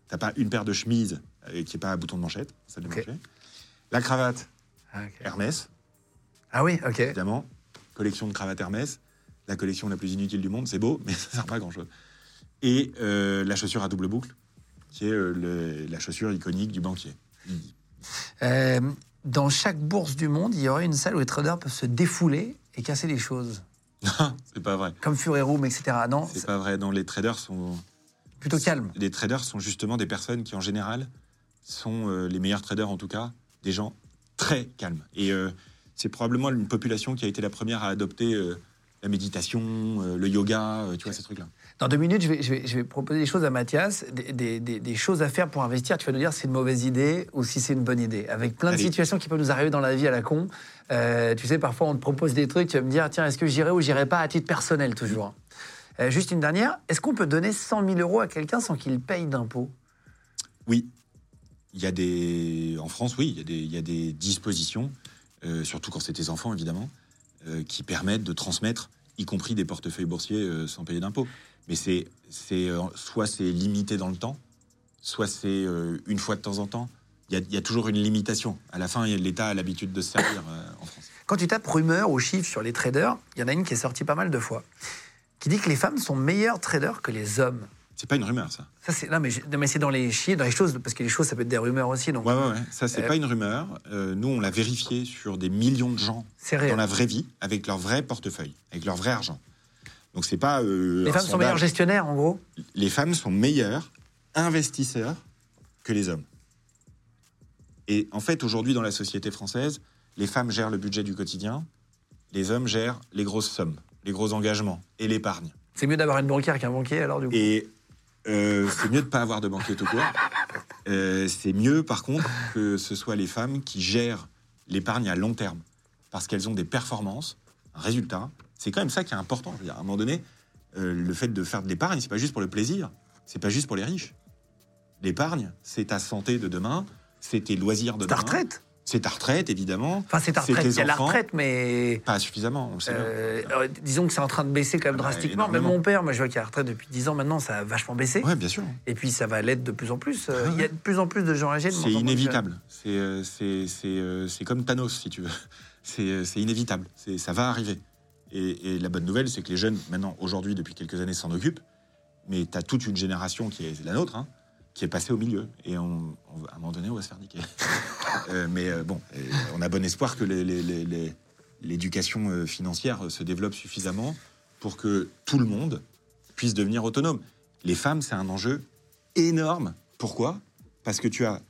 T'as pas une paire de chemises euh, qui est pas à bouton de manchette, salle de Ok. marché. La cravate ah. Hermès. Ah oui, ok. évidemment. Collection de cravates Hermès, la collection la plus inutile du monde, c'est beau, mais ça sert pas à grand chose. Et euh, la chaussure à double boucle, qui est euh, le- la chaussure iconique du banquier. Euh, dans chaque bourse du monde, il y aurait une salle où les traders peuvent se défouler et casser les choses. Non, c'est pas vrai. Comme Fury Room, etc. Non, C'est pas vrai. Non, les traders sont plutôt calme. les traders sont justement des personnes qui en général sont euh, les meilleurs traders en tout cas, des gens très calmes. Et euh, c'est probablement une population qui a été la première à adopter euh, la méditation, euh, le yoga, euh, tu vois ces trucs-là. Dans deux minutes, je vais, je vais- je vais proposer des choses à Mathias, des, des- des- des choses à faire pour investir. Tu vas nous dire si c'est une mauvaise idée ou si c'est une bonne idée. Avec plein de Allez. situations qui peuvent nous arriver dans la vie à la con. Euh, tu sais, parfois on te propose des trucs, tu vas me dire, tiens, est-ce que j'irai ou j'irai pas à titre personnel toujours? Juste une dernière, est-ce qu'on peut donner 100 000 euros à quelqu'un sans qu'il paye d'impôts? Oui. Il y a des. En France, oui, il y a des, il y a des dispositions, surtout quand c'est tes enfants, évidemment, qui permettent de transmettre, y compris des portefeuilles boursiers, euh, sans payer d'impôts. Mais c'est, euh, soit c'est limité dans le temps, soit c'est euh, une fois de temps en temps. Il y, a, toujours une limitation. À la fin, l'État a l'habitude de se servir euh, en France. Quand tu tapes rumeurs ou chiffres sur les traders, il y en a une qui est sortie pas mal de fois, qui dit que les femmes sont meilleures traders que les hommes. C'est pas une rumeur, ça. Ça, c'est, non, mais, j'ai- non, mais c'est dans les chiffres, dans les choses, parce que les choses, ça peut être des rumeurs aussi. Donc, Ouais, ouais, ouais. Ça, c'est Euh, pas une rumeur. Euh, nous, on l'a vérifié sur des millions de gens dans la vraie vie, avec leur vrai portefeuille, avec leur vrai argent. Donc, c'est pas. euh, Les femmes sont meilleures gestionnaires, en gros? Les femmes sont meilleurs investisseurs que les hommes. Et en fait, aujourd'hui, dans la société française, les femmes gèrent le budget du quotidien, les hommes gèrent les grosses sommes, les gros engagements et l'épargne. C'est mieux d'avoir une banquière qu'un banquier, alors, du coup? Et euh, c'est mieux de ne pas avoir de banquier tout court. Euh, c'est mieux, par contre, que ce soit les femmes qui gèrent l'épargne à long terme. Parce qu'elles ont des performances, un résultat. C'est quand même ça qui est important. Je veux dire, à un moment donné, euh, le fait de faire de l'épargne, c'est pas juste pour le plaisir. C'est pas juste pour les riches. L'épargne, c'est ta santé de demain, c'est tes loisirs de ta demain. retraite. C'est ta retraite, évidemment. Enfin, c'est ta retraite. Il y a la retraite, mais. Pas suffisamment, on sait euh, euh, disons que c'est en train de baisser quand même Ah bah, drastiquement. Même énormément. mon père, moi je vois qu'il a la retraite depuis 10 ans maintenant, ça a vachement baissé. Ouais, bien sûr. Et puis ça va l'être de plus en plus. Euh, Ah. Il y a de plus en plus de gens âgés. C'est inévitable. C'est comme Thanos, si tu veux. C'est inévitable. C'est- Ça va arriver. Et, et la bonne nouvelle, c'est que les jeunes, maintenant, aujourd'hui, depuis quelques années, s'en occupent. Mais tu as toute une génération qui est la nôtre, hein, qui est passée au milieu. Et à un moment donné, on va se faire niquer. Euh, mais euh, bon, on a bon espoir que l'éducation euh, financière se développe suffisamment pour que tout le monde puisse devenir autonome. Les femmes, c'est un enjeu énorme. Pourquoi? Parce que tu as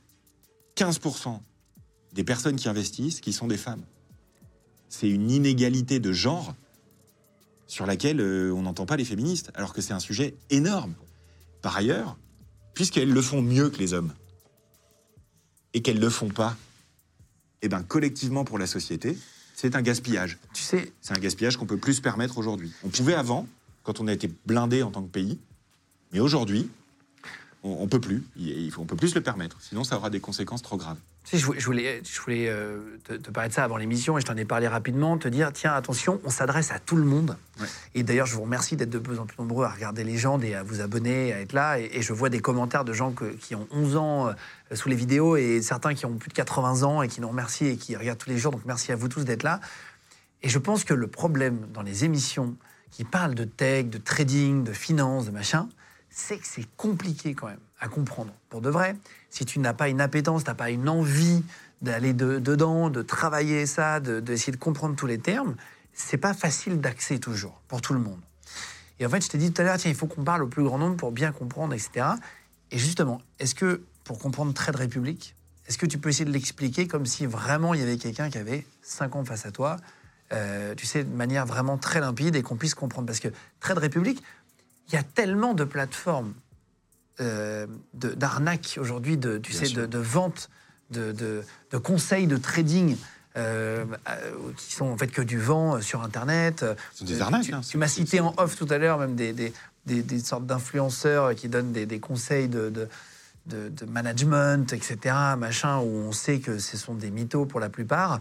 15% des personnes qui investissent qui sont des femmes. C'est une inégalité de genre sur laquelle on n'entend pas les féministes, alors que c'est un sujet énorme. Par ailleurs, puisqu'elles le font mieux que les hommes, et qu'elles ne le font pas, eh ben, collectivement pour la société, c'est un gaspillage. Tu sais, C'est un gaspillage qu'on peut plus se permettre aujourd'hui. On pouvait avant, quand on a été blindé en tant que pays, mais aujourd'hui, on, on peut plus. Il, il faut, on peut plus se le permettre. Sinon, ça aura des conséquences trop graves. Je voulais, je euh, te, te parler de ça avant l'émission et je t'en ai parlé rapidement, te dire, tiens, attention, on s'adresse à tout le monde. Ouais. Et d'ailleurs, je vous remercie d'être de plus en plus nombreux à regarder Légende et à vous abonner, à être là. Et, et je vois des commentaires de gens que- qui ont 11 ans euh, sous les vidéos et certains qui ont plus de 80 ans et qui nous remercient et qui regardent tous les jours. Donc merci à vous tous d'être là. Et je pense que le problème dans les émissions qui parlent de tech, de trading, de finance, de machin, c'est que c'est compliqué quand même à comprendre. Pour de vrai, si tu n'as pas une appétence, tu n'as pas une envie d'aller de- dedans, de travailler ça, de- d'essayer de, comprendre tous les termes, c'est pas facile d'accès toujours pour tout le monde. Et en fait, je t'ai dit tout à l'heure, tiens, il faut qu'on parle au plus grand nombre pour bien comprendre, etc. Et justement, est-ce que pour comprendre Trade République, est-ce que tu peux essayer de l'expliquer comme si vraiment il y avait quelqu'un qui avait 5 ans face à toi, euh, tu sais, de manière vraiment très limpide et qu'on puisse comprendre? Parce que Trade République, il y a tellement de plateformes euh, d'arnaques aujourd'hui, de, tu sais, de, de vente, de, de- de conseils de trading. euh, euh, qui sont en fait que du vent sur Internet. Ce sont des arnaques, Tu, hein. tu m'as C'est- cité en off tout à l'heure même des, des, des- des sortes d'influenceurs qui donnent des, des conseils de, de, de- de management, etc., machin, où on sait que ce sont des mythos pour la plupart.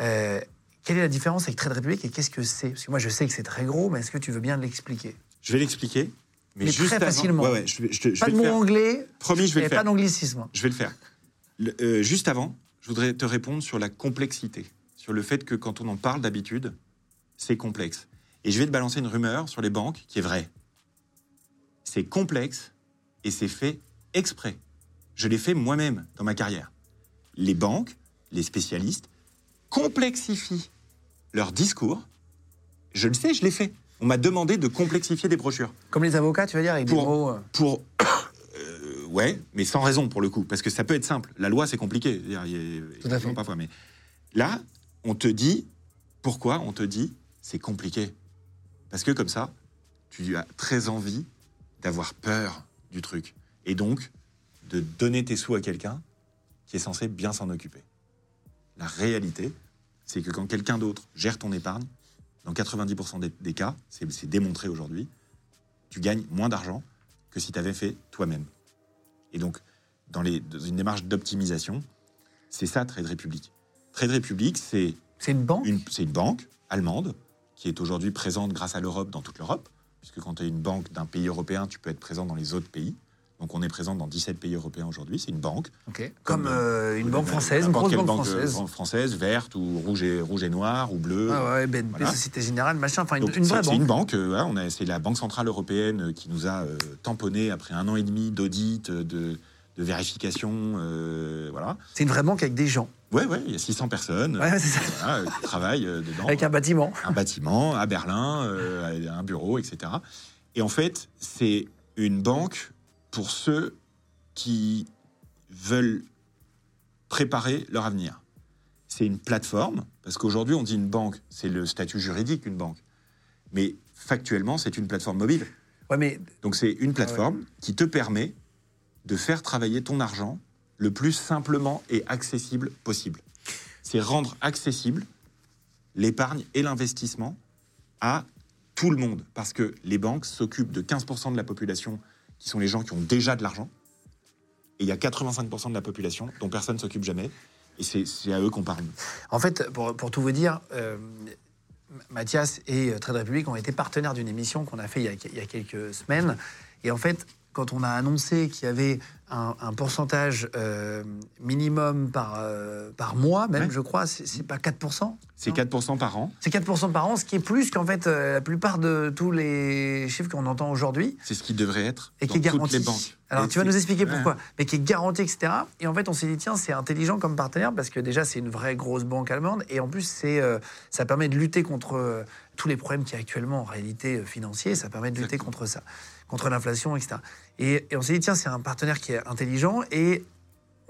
Euh, quelle est la différence avec Trade Republic et qu'est-ce que c'est? Parce que moi, je sais que c'est très gros, mais est-ce que tu veux bien l'expliquer? Je vais l'expliquer. Mais, Mais juste très avant- facilement. Ouais, ouais, je Pas vais de le mots faire. anglais, Promis, je vais le faire. pas d'anglicisme. Je vais le faire. Le- euh, juste avant, je voudrais te répondre sur la complexité, sur le fait que quand on en parle d'habitude, c'est complexe. Et je vais te balancer une rumeur sur les banques qui est vraie. C'est complexe et c'est fait exprès. Je l'ai fait moi-même dans ma carrière. Les banques, les spécialistes, complexifient leur discours. Je le sais, je l'ai fait. On m'a demandé de complexifier des brochures Comme les avocats, tu veux dire, avec des Pour- mots. euh, pour. Euh, ouais, mais sans raison pour le coup, parce que ça peut être simple. La loi, c'est compliqué. C'est-à-dire, il y a- Tout à fait. Parfois, mais là, on te dit. Pourquoi on te dit c'est compliqué? Parce que comme ça, tu as très envie d'avoir peur du truc. Et donc, de donner tes sous à quelqu'un qui est censé bien s'en occuper. La réalité, c'est que quand quelqu'un d'autre gère ton épargne, dans 90% des, des cas, c'est démontré aujourd'hui, tu gagnes moins d'argent que si tu avais fait toi-même. Et donc, dans, les, dans une démarche d'optimisation, c'est ça Trade Republic. Trade Republic, c'est C'est une banque c'est une banque allemande qui est aujourd'hui présente grâce à l'Europe dans toute l'Europe. puisque quand tu es une banque d'un pays européen, tu peux être présent dans les autres pays. Donc on est présent dans 17 pays européens aujourd'hui, c'est une banque. Comme, Comme, euh, une banque Euh, française, une grosse quelle banque euh, française. française, verte ou rouge et, rouge et noir ou bleu. Ah ouais, BNP, Voilà. Société Générale, machin, enfin une, Donc, une vraie c'est- banque. C'est une banque, euh, voilà, on a- c'est la Banque Centrale Européenne euh, qui nous a euh, tamponné après un an et demi d'audit, euh, de, de vérification. euh, voilà. C'est une vraie banque avec des gens, Ouais, ouais, il y a 600 personnes Ouais, c'est ça. voilà, qui travaillent euh, dedans. avec un bâtiment. un bâtiment à Berlin, euh, un bureau, etc. Et en fait, c'est une banque pour ceux qui veulent préparer leur avenir. C'est une plateforme, parce qu'aujourd'hui, on dit une banque, c'est le statut juridique d'une banque. Mais factuellement, c'est une plateforme mobile. Ouais, mais Donc c'est une plateforme qui te permet de faire travailler ton argent le plus simplement et accessible possible. C'est rendre accessible l'épargne et l'investissement à tout le monde. Parce que les banques s'occupent de 15% de la population qui sont les gens qui ont déjà de l'argent. Et il y a 85% de la population dont personne ne s'occupe jamais. Et c'est à eux qu'on parle. En fait, pour, pour tout vous dire, euh, Mathias et euh, Trade Republic ont été partenaires d'une émission qu'on a fait il y a, il y a quelques semaines. Et en fait, quand on a annoncé qu'il y avait un, un pourcentage euh, minimum par, euh, par mois, même, Ouais. je crois, c'est pas 4%. C'est non 4% par an. C'est 4% par an, ce qui est plus qu'en fait euh, la plupart de tous les chiffres qu'on entend aujourd'hui. C'est ce qui devrait être et dans qui est garanti. toutes les banques. Alors Et tu vas nous expliquer Ouais. pourquoi, mais qui est garanti, etc. Et en fait, on s'est dit tiens, c'est intelligent comme partenaire parce que déjà c'est une vraie grosse banque allemande et en plus c'est euh, ça permet de lutter contre tous les problèmes qui y a actuellement en réalité financiers. Ça permet de lutter Exactement. contre ça, contre l'inflation, etc. Et, et on s'est dit tiens, c'est un partenaire qui est intelligent et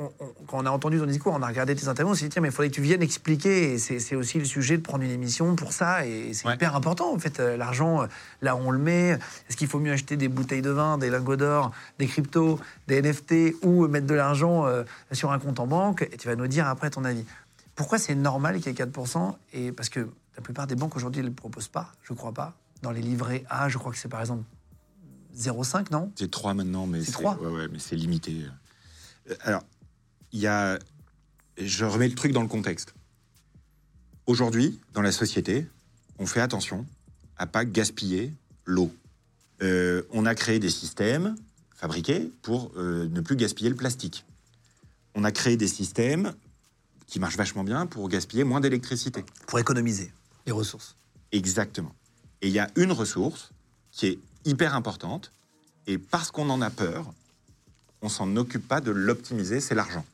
on- on- quand on a entendu ton discours, on a regardé tes interviews, on s'est dit tiens, mais il faudrait que tu viennes expliquer. Et c'est aussi le sujet de prendre une émission pour ça. Et c'est Ouais. hyper important en fait. euh, L'argent, euh, là où on le met. Est-ce qu'il faut mieux acheter des bouteilles de vin, des lingots d'or, des cryptos, des NFT ou mettre de l'argent euh, sur un compte en banque Et tu vas nous dire après ton avis. Pourquoi c'est normal qu'il y ait 4% Et parce que la plupart des banques aujourd'hui ne le proposent pas, je crois pas. Dans les livrets A, je crois que c'est par exemple 0,5, non? C'est trois maintenant, mais C'est ouais, ouais, mais c'est limité. Euh, Alors, il y a. Je remets le truc dans le contexte. Aujourd'hui, dans la société, on fait attention à pas gaspiller l'eau. Euh, on a créé des systèmes fabriqués pour euh, ne plus gaspiller le plastique. On a créé des systèmes qui marchent vachement bien pour gaspiller moins d'électricité. Pour économiser les ressources. Exactement. Et il y a une ressource qui est hyper importante, et parce qu'on en a peur, on s'en occupe pas de l'optimiser, c'est l'argent.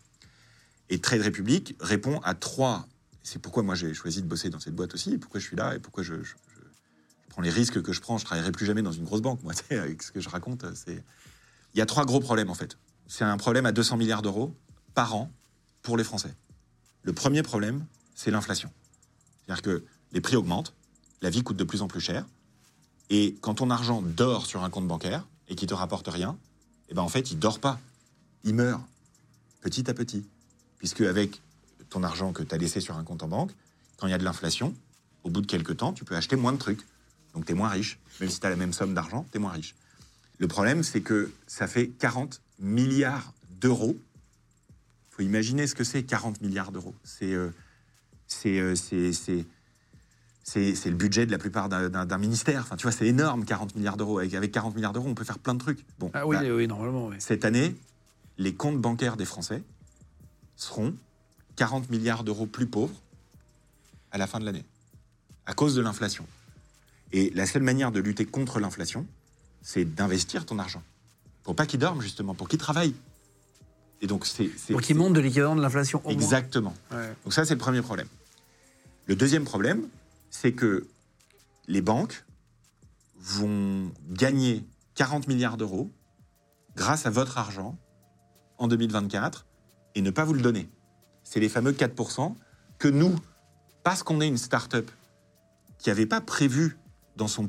Et Trade Republic répond à trois. C'est pourquoi moi j'ai choisi de bosser dans cette boîte aussi, pourquoi je suis là, et pourquoi je, prends les risques que je prends. Je travaillerai plus jamais dans une grosse banque, moi, avec ce que je raconte. Il y a trois gros problèmes, en fait. C'est un problème à 200 milliards d'euros par an pour les Français. Le premier problème, c'est l'inflation. C'est-à-dire que les prix augmentent, la vie coûte de plus en plus cher, et quand ton argent dort sur un compte bancaire et qui te rapporte rien, eh ben en fait, il dort pas, il meurt petit à petit, puisque avec ton argent que tu as laissé sur un compte en banque, quand il y a de l'inflation, au bout de quelques temps, tu peux acheter moins de trucs, donc tu es moins riche, même si tu as la même somme d'argent, tu es moins riche. Le problème, c'est que ça fait 40 milliards d'euros. Il faut imaginer ce que c'est 40 milliards d'euros. C'est euh, euh, c'est- le budget de la plupart d'un- ministère. Enfin, tu vois, c'est énorme, 40 milliards d'euros. Avec, avec 40 milliards d'euros, on peut faire plein de trucs. Bon, Ah oui, bah, oui, normalement, oui. cette année, les comptes bancaires des Français seront 40 milliards d'euros plus pauvres à la fin de l'année, à cause de l'inflation. Et la seule manière de lutter contre l'inflation, c'est d'investir ton argent. Pour pas qu'il dorme, justement, pour qu'il travaille. Et donc, c'est. Pour qu'il monte de l'équivalent de l'inflation. Exactement. Ouais. Donc ça, c'est le premier problème. Le deuxième problème, c'est que les banques vont gagner 40 milliards d'euros grâce à votre argent en 2024 et ne pas vous le donner. C'est les fameux 4% que nous, parce qu'on est une start-up qui n'avait pas prévu dans son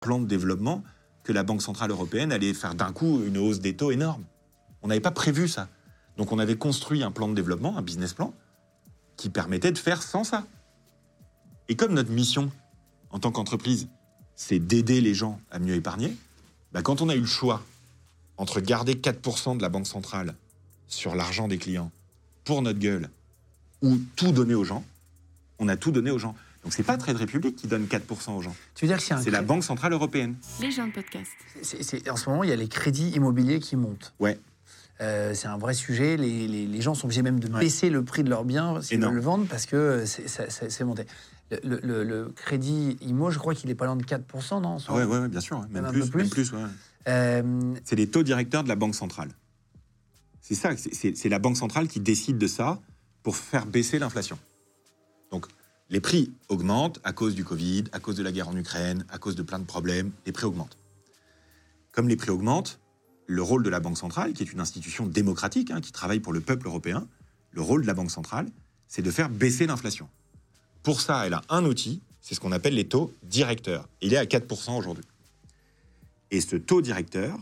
Plan de développement que la Banque Centrale Européenne allait faire d'un coup une hausse des taux énorme. On n'avait pas prévu ça. Donc on avait construit un plan de développement, un business plan, qui permettait de faire sans ça. Et comme notre mission en tant qu'entreprise, c'est d'aider les gens à mieux épargner, bah, quand on a eu le choix entre garder 4% de la Banque Centrale sur l'argent des clients pour notre gueule ou tout donner aux gens, on a tout donné aux gens. Donc c'est pas Trade Republic qui donne 4% aux gens, Tu veux dire que c'est un c'est la Banque Centrale Européenne. Les gens de podcast. c'est- c'est- En ce moment, il y a les crédits immobiliers qui montent. Ouais. Euh, c'est un vrai sujet. Les, les- les gens sont obligés même de baisser le prix de leurs biens s'ils Énorme. veulent le vendre parce que c'est- ça- ça- c'est monté. Le, le- le- le crédit IMO, je crois qu'il est pas loin de 4%, non en ce Ah ouais, moment ouais, ouais, bien sûr, même, plus, peu plus. même plus, ouais. Euh, C'est les taux directeurs de la Banque centrale. C'est ça, c'est- c'est c'est la Banque centrale qui décide de ça pour faire baisser l'inflation. Les prix augmentent à cause du Covid, à cause de la guerre en Ukraine, à cause de plein de problèmes, les prix augmentent. Comme les prix augmentent, le rôle de la Banque centrale, qui est une institution démocratique, hein, qui travaille pour le peuple européen, le rôle de la Banque centrale, c'est de faire baisser l'inflation. Pour ça, elle a un outil, c'est ce qu'on appelle les taux directeurs. Il est à 4% aujourd'hui. Et ce taux directeur,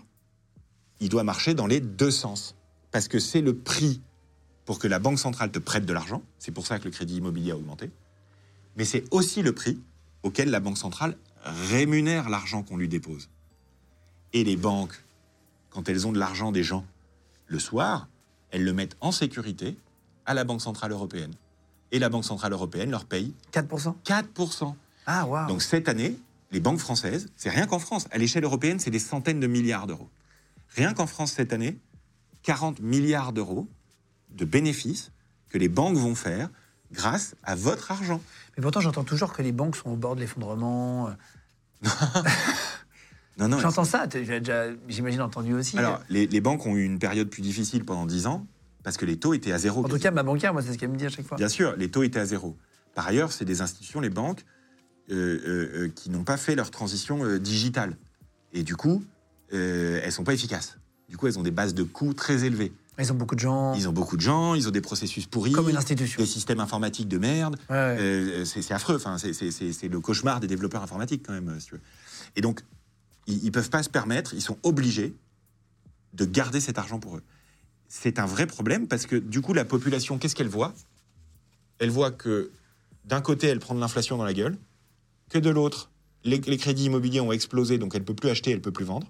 il doit marcher dans les deux sens. Parce que c'est le prix pour que la Banque centrale te prête de l'argent. C'est pour ça que le crédit immobilier a augmenté. Mais c'est aussi le prix auquel la Banque centrale rémunère l'argent qu'on lui dépose. Et les banques, quand elles ont de l'argent des gens le soir, elles le mettent en sécurité à la Banque centrale européenne. Et la Banque centrale européenne leur paye 4% 4%. Ah, waouh Donc cette année, les banques françaises, c'est rien qu'en France, à l'échelle européenne, c'est des centaines de milliards d'euros. Rien qu'en France cette année, 40 milliards d'euros de bénéfices que les banques vont faire grâce à votre argent. Mais pourtant, j'entends toujours que les banques sont au bord de l'effondrement. Non, non. J'entends ça, j'imagine, entendu aussi. Alors, les, les banques ont eu une période plus difficile pendant 10 ans parce que les taux étaient à zéro. en tout cas, ma banquière, moi, c'est ce qu'elle me dit à chaque fois. Bien sûr, les taux étaient à zéro. Par ailleurs, c'est des institutions, les banques, euh, euh, euh, qui n'ont pas fait leur transition digitale. Et du coup, elles sont pas efficaces. Du coup, elles ont des bases de coûts très élevées. Ils ont beaucoup de gens. Ils ont beaucoup de gens, ils ont des processus pourris, Comme une institution. des systèmes informatiques de merde. Ouais, ouais. Euh, c'est affreux. Enfin, c'est- le cauchemar des développeurs informatiques quand même. euh, si tu veux. Et donc, ils, ils peuvent pas se permettre. Ils sont obligés de garder cet argent pour eux. C'est un vrai problème parce que du coup, la population, qu'est-ce qu'elle voit? Elle voit que d'un côté, elle prend de l'inflation dans la gueule, que de l'autre, les, les crédits immobiliers ont explosé, donc elle peut plus acheter, elle peut plus vendre,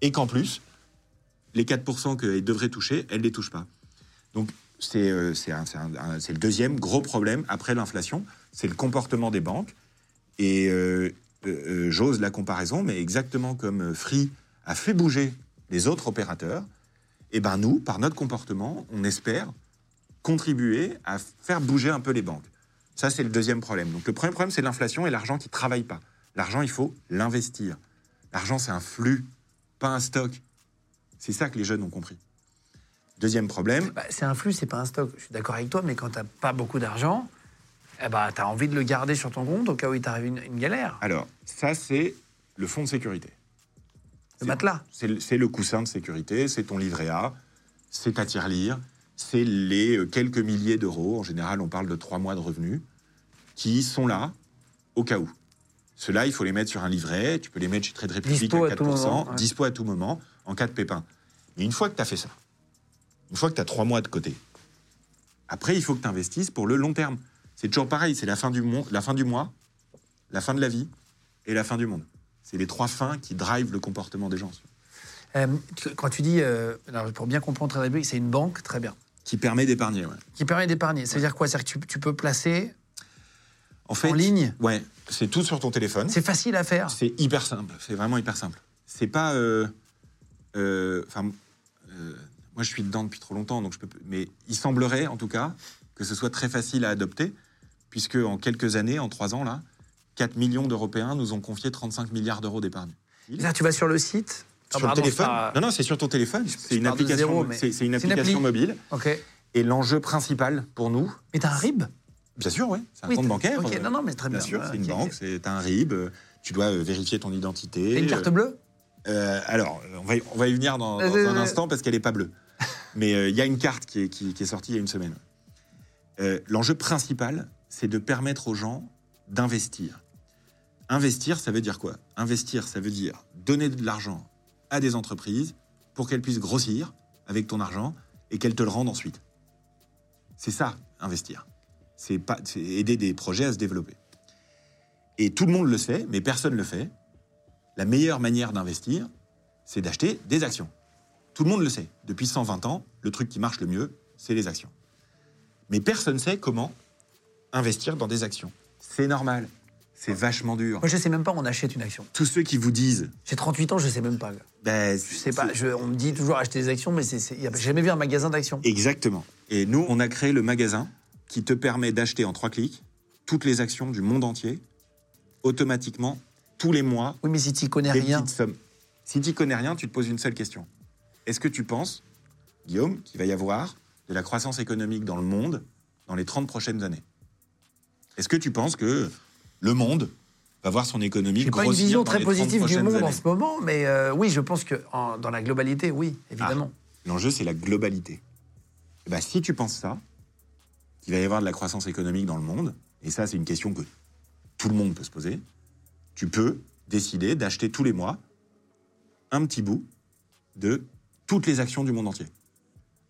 et qu'en plus, les 4% qu'elle devrait toucher, elle ne les touche pas. Donc, c'est euh, c'est le deuxième gros problème après l'inflation, c'est le comportement des banques. Et euh, euh, j'ose la comparaison, mais exactement comme Free a fait bouger les autres opérateurs, et ben nous, par notre comportement, on espère contribuer à faire bouger un peu les banques. Ça, c'est le deuxième problème. Donc, le premier problème, c'est l'inflation et l'argent qui ne travaille pas. L'argent, il faut l'investir. L'argent, c'est un flux, pas un stock. C'est ça que les jeunes ont compris. Deuxième problème, Bah, c'est un flux, c'est pas un stock. Je suis d'accord avec toi, mais quand t'as pas beaucoup d'argent, eh bah, tu as envie de le garder sur ton compte au cas où il t'arrive une, une galère. alors, ça, c'est le fonds de sécurité. Le matelas. C'est le, coussin de sécurité, c'est ton livret A, c'est ta tirelire, c'est les euh, quelques milliers d'euros, en général on parle de trois mois de revenus, qui sont là au cas où. Ceux-là, il faut les mettre sur un livret, tu peux les mettre chez Trade Republic à 4%, à tout moment, ouais. dispo à tout moment, en cas de pépin. Mais une fois que tu as fait ça, une fois que tu as trois mois de côté, après il faut que tu investisses pour le long terme. C'est toujours pareil, c'est la, fin du la fin du mois, la fin de la vie et la fin du monde. C'est les trois fins qui drivent le comportement des gens. Euh, quand tu dis, euh, alors, pour bien comprendre Trade Republic, c'est une banque, très bien, Qui permet d'épargner, ouais. qui permet d'épargner. Ça veut dire quoi? C'est-à-dire que tu, tu peux placer En fait, en ligne? Ouais, c'est tout sur ton téléphone. C'est facile à faire. C'est hyper simple. C'est vraiment hyper simple. C'est pas. euh, Enfin, euh, moi, je suis dedans depuis trop longtemps, donc je peux. Mais il semblerait, en tout cas, que ce soit très facile à adopter, puisque en quelques années, en trois ans là, 4 millions d'Européens nous ont confié 35 milliards d'euros d'épargne. Là, tu vas sur le site. Ah, Sur le téléphone pas- Non, non, c'est sur ton téléphone. C'est une application. mais une application appli. mobile. Ok. Et l'enjeu principal pour nous, Mais t'as un RIB? Bien sûr, ouais, c'est un Oui, compte t'as- bancaire. euh, non, non, mais très bien. Bien sûr, c'est une banque, c'est un RIB. euh, Tu dois euh, vérifier ton identité. T'as une carte bleue? Euh, alors, on va, y, on va y venir dans, dans Euh, un euh, instant parce qu'elle n'est pas bleue. Mais euh, il y a une carte qui est, qui- qui est sortie il y a une semaine. Euh, L'enjeu principal, c'est de permettre aux gens d'investir. Investir, ça veut dire quoi? Investir, ça veut dire donner de l'argent à des entreprises pour qu'elles puissent grossir avec ton argent et qu'elles te le rendent ensuite. C'est ça, investir. C'est pas c'est aider des projets à se développer. Et tout le monde le sait, mais personne ne le fait. La meilleure manière d'investir, c'est d'acheter des actions. Tout le monde le sait. Depuis 120 ans, le truc qui marche le mieux, c'est les actions. Mais personne ne sait comment investir dans des actions. C'est normal. C'est vachement dur. Moi, je sais même pas on achète une action. Tous ceux qui vous disent, J'ai 38 ans, je sais même pas. ben, Je sais pas. je- on me dit toujours acheter des actions, mais j'ai jamais vu un magasin d'actions. Exactement. Et nous, on a créé le magasin qui te permet d'acheter en trois clics toutes les actions du monde entier, automatiquement, tous les mois, Oui, mais si tu connais des rien, petites sommes. Si tu connais rien, tu te poses une seule question. Est-ce que tu penses, Guillaume, qu'il va y avoir de la croissance économique dans le monde dans les 30 prochaines années? Est-ce que tu penses que le monde va voir son économie j'ai pas une grossir vision très les 30 positive du monde en ce moment, mais euh, oui, je pense que en- dans la globalité, oui, évidemment. L'enjeu, c'est la globalité. Eh ben, si tu penses ça, qu'il va y avoir de la croissance économique dans le monde, et ça, c'est une question que tout le monde peut se poser, tu peux décider d'acheter tous les mois un petit bout de toutes les actions du monde entier.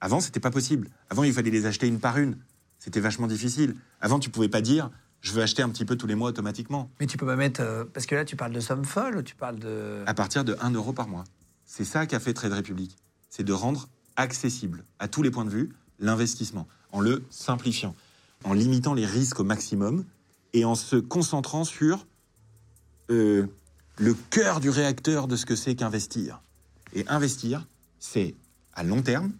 Avant, c'était pas possible. Avant, il fallait les acheter une par une. C'était vachement difficile. Avant, tu pouvais pas dire je veux acheter un petit peu tous les mois automatiquement. Mais tu peux pas mettre. euh, parce que là, tu parles de sommes folles, ou tu parles de. à partir de 1 euro par mois. C'est ça qu'a fait Trade Republic. C'est de rendre accessible à tous les points de vue l'investissement, en le simplifiant, en limitant les risques au maximum et en se concentrant sur euh, le cœur du réacteur de ce que c'est qu'investir. Et investir, c'est à long terme,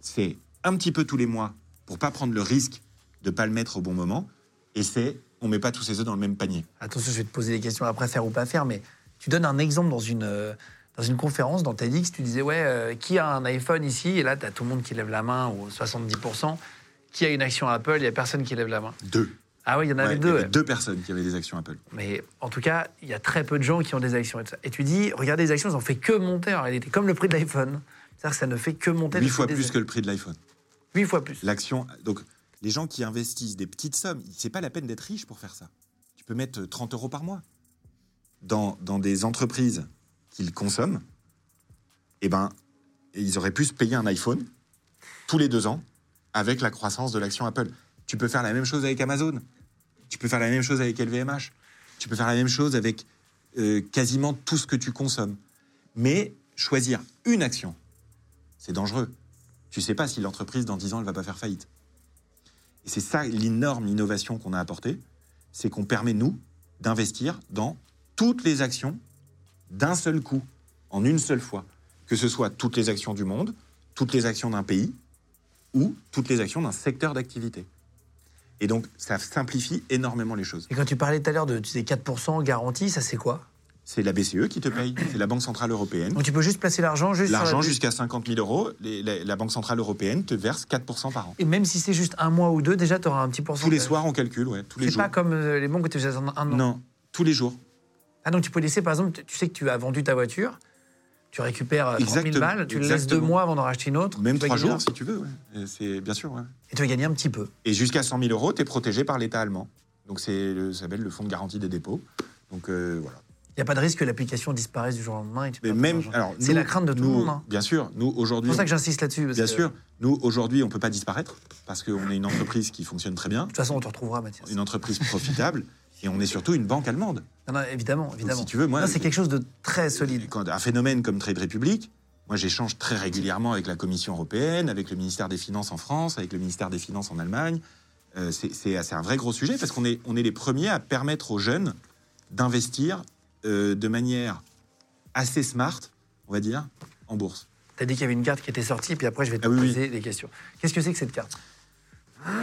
c'est un petit peu tous les mois pour pas prendre le risque de pas le mettre au bon moment, et c'est on met pas tous ses œufs dans le même panier. Attention, je vais te poser des questions après, faire ou pas faire, mais tu donnes un exemple dans une, euh, dans une conférence, dans TEDx, tu disais, ouais, euh, qui a un iPhone ici? Et là, tu as tout le monde qui lève la main, ou 70%. Qui a une action Apple? Il n'y a personne qui lève la main. Deux. Ah oui, il y en avait Ouais, il y deux. avait ouais. deux personnes qui avaient des actions Apple. Mais en tout cas, il y a très peu de gens qui ont des actions. Et, tout ça. Et tu dis, regardez les actions, ça en fait que monter en réalité, comme le prix de l'iPhone. C'est-à-dire que ça ne fait que monter. Huit fois des plus que le prix de l'iPhone. Huit fois plus. L'action. Donc, les gens qui investissent des petites sommes, c'est pas la peine d'être riche pour faire ça. Tu peux mettre 30 euros par mois dans, dans des entreprises qu'ils consomment. Eh ben, ils auraient pu se payer un iPhone tous les deux ans avec la croissance de l'action Apple. Tu peux faire la même chose avec Amazon. Tu peux faire la même chose avec LVMH. Tu peux faire la même chose avec euh, quasiment tout ce que tu consommes. Mais choisir une action, c'est dangereux. Tu sais pas si l'entreprise, dans 10 ans, elle va pas faire faillite. Et c'est ça l'énorme innovation qu'on a apportée, c'est qu'on permet, nous, d'investir dans toutes les actions d'un seul coup, en une seule fois. Que ce soit toutes les actions du monde, toutes les actions d'un pays, ou toutes les actions d'un secteur d'activité. Et donc, ça simplifie énormément les choses. Et quand tu parlais tout à l'heure de tu disais 4% garantie, ça c'est quoi? C'est la BCE qui te paye, c'est la Banque Centrale Européenne. Donc tu peux juste placer l'argent juste sur la- L'argent jusqu'à 50 000 euros, les- la, la Banque Centrale Européenne te verse 4% par an. Et même si c'est juste un mois ou deux, déjà tu auras un petit pourcentage. Tous les soirs, on calcule, ouais, tous les C'est jours. pas comme euh, les banques que tu faisais un an. Non, tous les jours. Ah donc tu peux laisser par exemple, tu sais que tu as vendu ta voiture, tu récupères euh, 30 000 Exactement, balles, tu le laisses deux mois avant d'en racheter une autre. Même trois jours, un- si tu veux. ouais. C'est bien sûr. ouais. Et tu vas gagner un petit peu. Et jusqu'à 100 000 euros, tu es protégé par l'État allemand. Donc c'est ça s'appelle le fonds de garantie des dépôts. Donc euh, voilà. Il n'y a pas de risque que l'application disparaisse du jour au lendemain. et tu Mais perdes ton même, argent. alors, c'est la crainte de tout nous- le monde. hein. Bien sûr, nous C'est aujourd'hui, pour ça que j'insiste là-dessus. bien que, sûr, nous aujourd'hui, on peut pas disparaître parce qu'on est une entreprise qui fonctionne très bien, De toute façon, on te retrouvera, Mathias. une entreprise profitable, et on est surtout une banque allemande. Non, non, évidemment, évidemment. si tu veux, moi, c'est quelque chose de très solide. Quand un phénomène comme Trade Republic, moi j'échange très régulièrement avec la Commission européenne, avec le ministère des Finances en France, avec le ministère des Finances en Allemagne. Euh, c'est- un vrai gros sujet parce qu'on est, on est les premiers à permettre aux jeunes d'investir euh, de manière assez smart, on va dire, en bourse. Tu as dit qu'il y avait une carte qui était sortie, puis après, je vais te Ah oui, oui. poser des questions. Qu'est-ce que c'est que cette carte?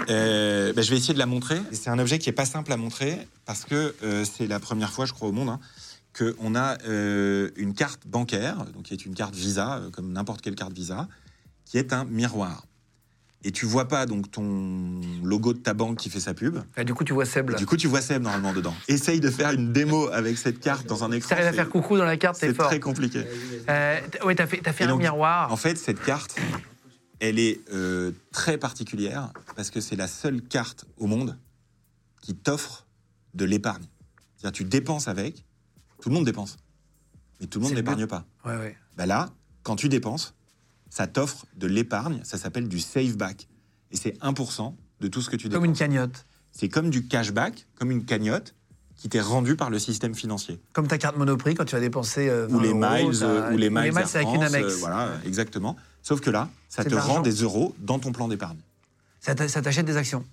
Euh, ben, je vais essayer de la montrer. C'est un objet qui est pas simple à montrer parce que euh, c'est la première fois, je crois, au monde hein, qu'on a euh, une carte bancaire, donc qui est une carte Visa, euh, comme n'importe quelle carte Visa, qui est un miroir. Et tu vois pas donc ton logo de ta banque qui fait sa pub. Ah, Du coup, tu vois Seb là. Du coup, tu vois Seb normalement dedans. Essaye de faire une démo avec cette carte dans un Si écran. t'arrives à c'est- faire coucou dans la carte, c'est C'est fort. très compliqué. Euh, ouais, t'as fait, t'as fait Et un donc, miroir. En fait, cette carte, Elle est euh, très particulière parce que c'est la seule carte au monde qui t'offre de l'épargne. C'est-à-dire tu dépenses avec, tout le monde dépense, mais tout le monde n'épargne but. pas. Ouais, ouais. Bah là, quand tu dépenses, ça t'offre de l'épargne, ça s'appelle du save back. Et c'est 1% de tout ce que tu dépenses. Comme une cagnotte. C'est comme du cashback, comme une cagnotte qui t'est rendue par le système financier. Comme ta carte Monoprix quand tu vas dépenser. euh, 20 Ou les euros, miles, euh, ou les miles, Air avec une France, euh, voilà, exactement. Sauf que là, ça te rend des euros dans ton plan d'épargne. Ça t'a- ça t'achète des actions?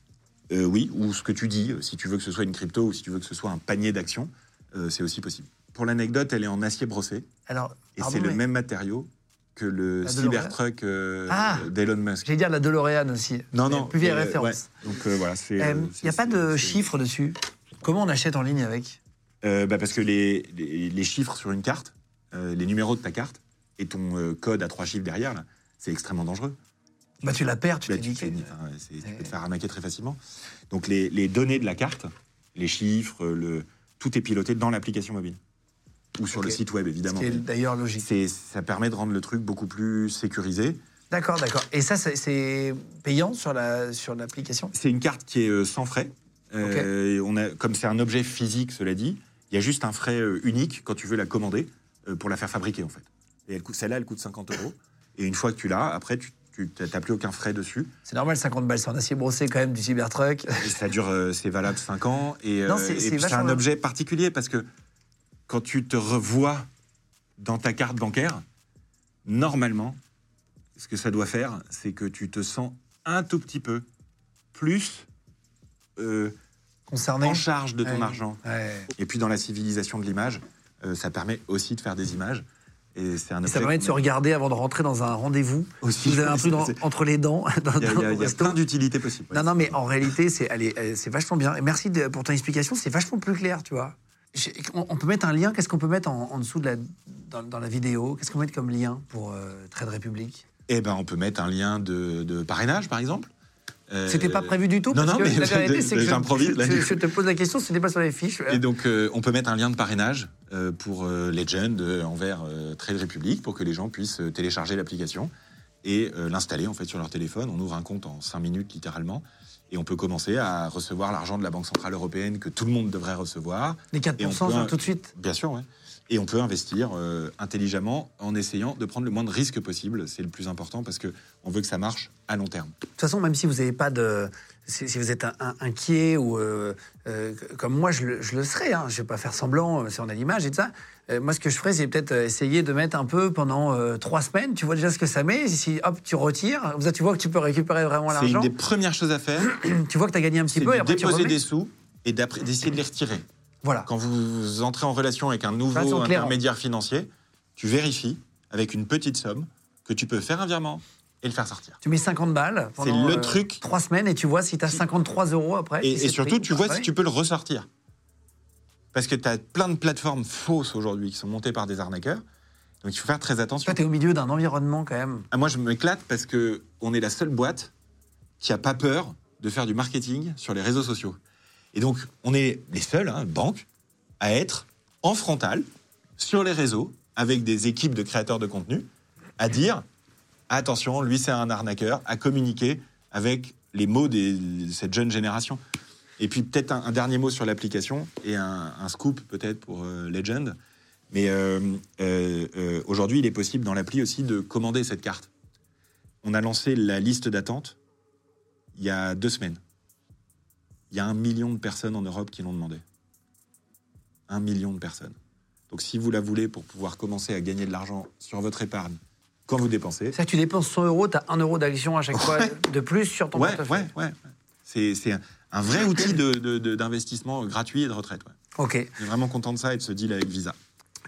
Euh, oui, ou ce que tu dis, euh, si tu veux que ce soit une crypto ou si tu veux que ce soit un panier d'actions, euh, c'est aussi possible. Pour l'anecdote, elle est en acier brossé Alors, et c'est le même matériau que le Cybertruck euh, Ah d'Elon Musk. J'allais dire la DeLorean aussi. Non, non. Plus vieille référence. ouais. Donc voilà, c'est. Il n'y a pas de chiffres dessus? Comment on achète en ligne avec? Bah, Parce que les, les, les chiffres sur une carte, les numéros de ta carte et ton code à trois chiffres derrière, c'est extrêmement dangereux. Bah, tu la perds, tu Bah, t'es tu, niqué. peux te faire arnaquer très facilement. Donc les, les données de la carte, les chiffres, le, tout est piloté dans l'application mobile. Ou sur le site web, Ce évidemment. qui est d'ailleurs logique. Ça permet de rendre le truc beaucoup plus sécurisé. D'accord, d'accord. Et ça, c'est- payant sur la sur l'application? C'est une carte qui est euh, sans frais. Euh, on a, comme c'est un objet physique, cela dit, il y a juste un frais euh, unique quand tu veux la commander pour la faire fabriquer, en fait. Et elle coûte- celle-là, elle coûte 50 euros. Et une fois que tu l'as, après, tu n'as plus aucun frais dessus. C'est normal, 50 balles, c'est en acier brossé quand même du Cybertruck. Et ça dure, euh, c'est valable 5 ans. Et, Non, euh, c'est- un objet particulier parce que quand tu te revois dans ta carte bancaire, normalement, ce que ça doit faire, c'est que tu te sens un tout petit peu plus euh, Concerné en charge de ton Ouais. argent. Ouais. Et puis dans la civilisation de l'image, euh, ça permet aussi de faire des images. Et c'est un Et objet ça permet de se regarder avant de rentrer dans un rendez-vous. Aussi, Vous avez un truc dans- entre les dents. Il y a, il y a- y a plein d'utilités possibles. ouais. Non, non, mais en réalité, c'est allez, c'est vachement bien. Et merci de- pour ton explication, c'est vachement plus clair, tu vois. On, on peut mettre un lien, qu'est-ce qu'on peut mettre en, en dessous de la, dans, dans la vidéo? Qu'est-ce qu'on peut mettre comme lien pour euh, Trade République? Eh ben, on peut mettre un lien de, de parrainage, par exemple. Euh, C'était pas prévu du tout non, parce non, que mais la vérité, c'est que je, je- te pose la question, ce n'est pas sur les fiches. Et donc, euh, on peut mettre un lien de parrainage euh, pour euh, Legend envers Trade Republic pour que les gens puissent télécharger l'application et l'installer en fait sur leur téléphone. On ouvre un compte en 5 minutes littéralement et on peut commencer à recevoir l'argent de la Banque Centrale Européenne que tout le monde devrait recevoir. les 4%, et on peut genre, un- tout de suite. Bien sûr, ouais. Et on peut investir euh, intelligemment en essayant de prendre le moins de risques possible. C'est le plus important parce que on veut que ça marche à long terme. De toute façon, même si vous n'avez pas de. Si, si vous êtes un- un- inquiet ou. euh, euh, comme moi, je le, je le serais, hein, je ne vais pas faire semblant si on a l'image et tout ça. Moi, ce que je ferais, c'est peut-être essayer de mettre un peu pendant trois semaines. Tu vois déjà ce que ça met. Si hop, tu retires, tu vois que tu peux récupérer vraiment C'est une l'argent. des premières choses à faire. Tu vois que tu as gagné un petit peu et après tu déposer des sous et d'après- d'essayer de les retirer. Voilà. Quand vous entrez en relation avec un nouveau claire. intermédiaire financier, tu vérifies avec une petite somme que tu peux faire un virement et le faire sortir. Tu mets 50 balles C'est pendant le euh, truc. trois semaines et tu vois si tu as 53 euros après. Et, surtout, tu vois si tu peux le ressortir. Parce que tu as plein de plateformes fausses aujourd'hui qui sont montées par des arnaqueurs. Donc il faut faire très attention. Toi, tu es au milieu d'un environnement quand même. Ah, moi, je m'éclate parce que on est la seule boîte qui a pas peur de faire du marketing sur les réseaux sociaux. Et donc, on est les seuls, hein, banque, à être en frontal sur les réseaux avec des équipes de créateurs de contenu à dire attention, lui c'est un arnaqueur, à communiquer avec les mots de cette jeune génération. Et puis peut-être un, dernier mot sur l'application et un, scoop peut-être pour euh, Legend. Mais euh, euh, aujourd'hui, il est possible dans l'appli aussi de commander cette carte. On a lancé la liste d'attente il y a deux semaines. Il y a un million de personnes en Europe qui l'ont demandé. Un million de personnes. Donc si vous la voulez pour pouvoir commencer à gagner de l'argent sur votre épargne quand vous dépensez, que tu dépenses 100 euros, tu as 1 euro d'action à chaque fois de plus sur ton ouais, portefeuille. ouais, ouais. C'est, c'est un, un vrai outil d'investissement gratuit et de retraite. Ouais. Ok. On est vraiment content de ça et de ce deal avec Visa.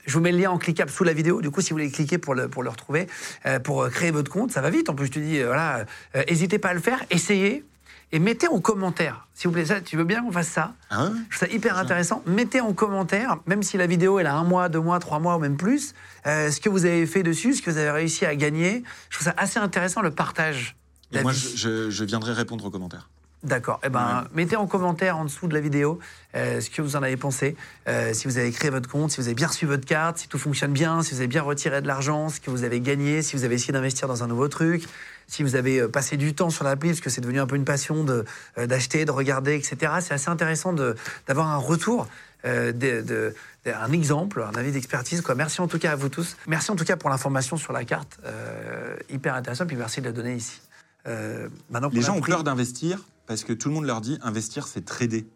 Je vous mets le lien en cliquable sous la vidéo. Du coup, si vous voulez cliquer pour le, pour le retrouver, euh, pour euh, créer votre compte, ça va vite. En plus, je te dis, euh, voilà, euh, n'hésitez pas à le faire, essayez et mettez en commentaire. S'il vous plaît, ça, tu veux bien qu'on fasse ça ouais Je trouve ça hyper intéressant. Mettez en commentaire, même si la vidéo elle a un mois, deux mois, trois mois ou même plus, euh, ce que vous avez fait dessus, ce que vous avez réussi à gagner. Je trouve ça assez intéressant le partage. Et moi, vie. je, je- je viendrai répondre aux commentaires. D'accord. Eh ben, mettez en commentaire en dessous de la vidéo euh, ce que vous en avez pensé. Euh, si vous avez créé votre compte, si vous avez bien reçu votre carte, si tout fonctionne bien, si vous avez bien retiré de l'argent, ce que vous avez gagné, si vous avez essayé d'investir dans un nouveau truc, si vous avez euh, passé du temps sur l'appli, parce que c'est devenu un peu une passion de, d'acheter, de regarder, etc. C'est assez intéressant de, d'avoir un retour. euh, de, de- de- un exemple, un avis d'expertise. Merci en tout cas à vous tous. Merci en tout cas pour l'information sur la carte. euh, hyper intéressant. Puis merci de la donner ici. Euh, maintenant Les gens ont peur d'investir parce que tout le monde leur dit investir, c'est trader.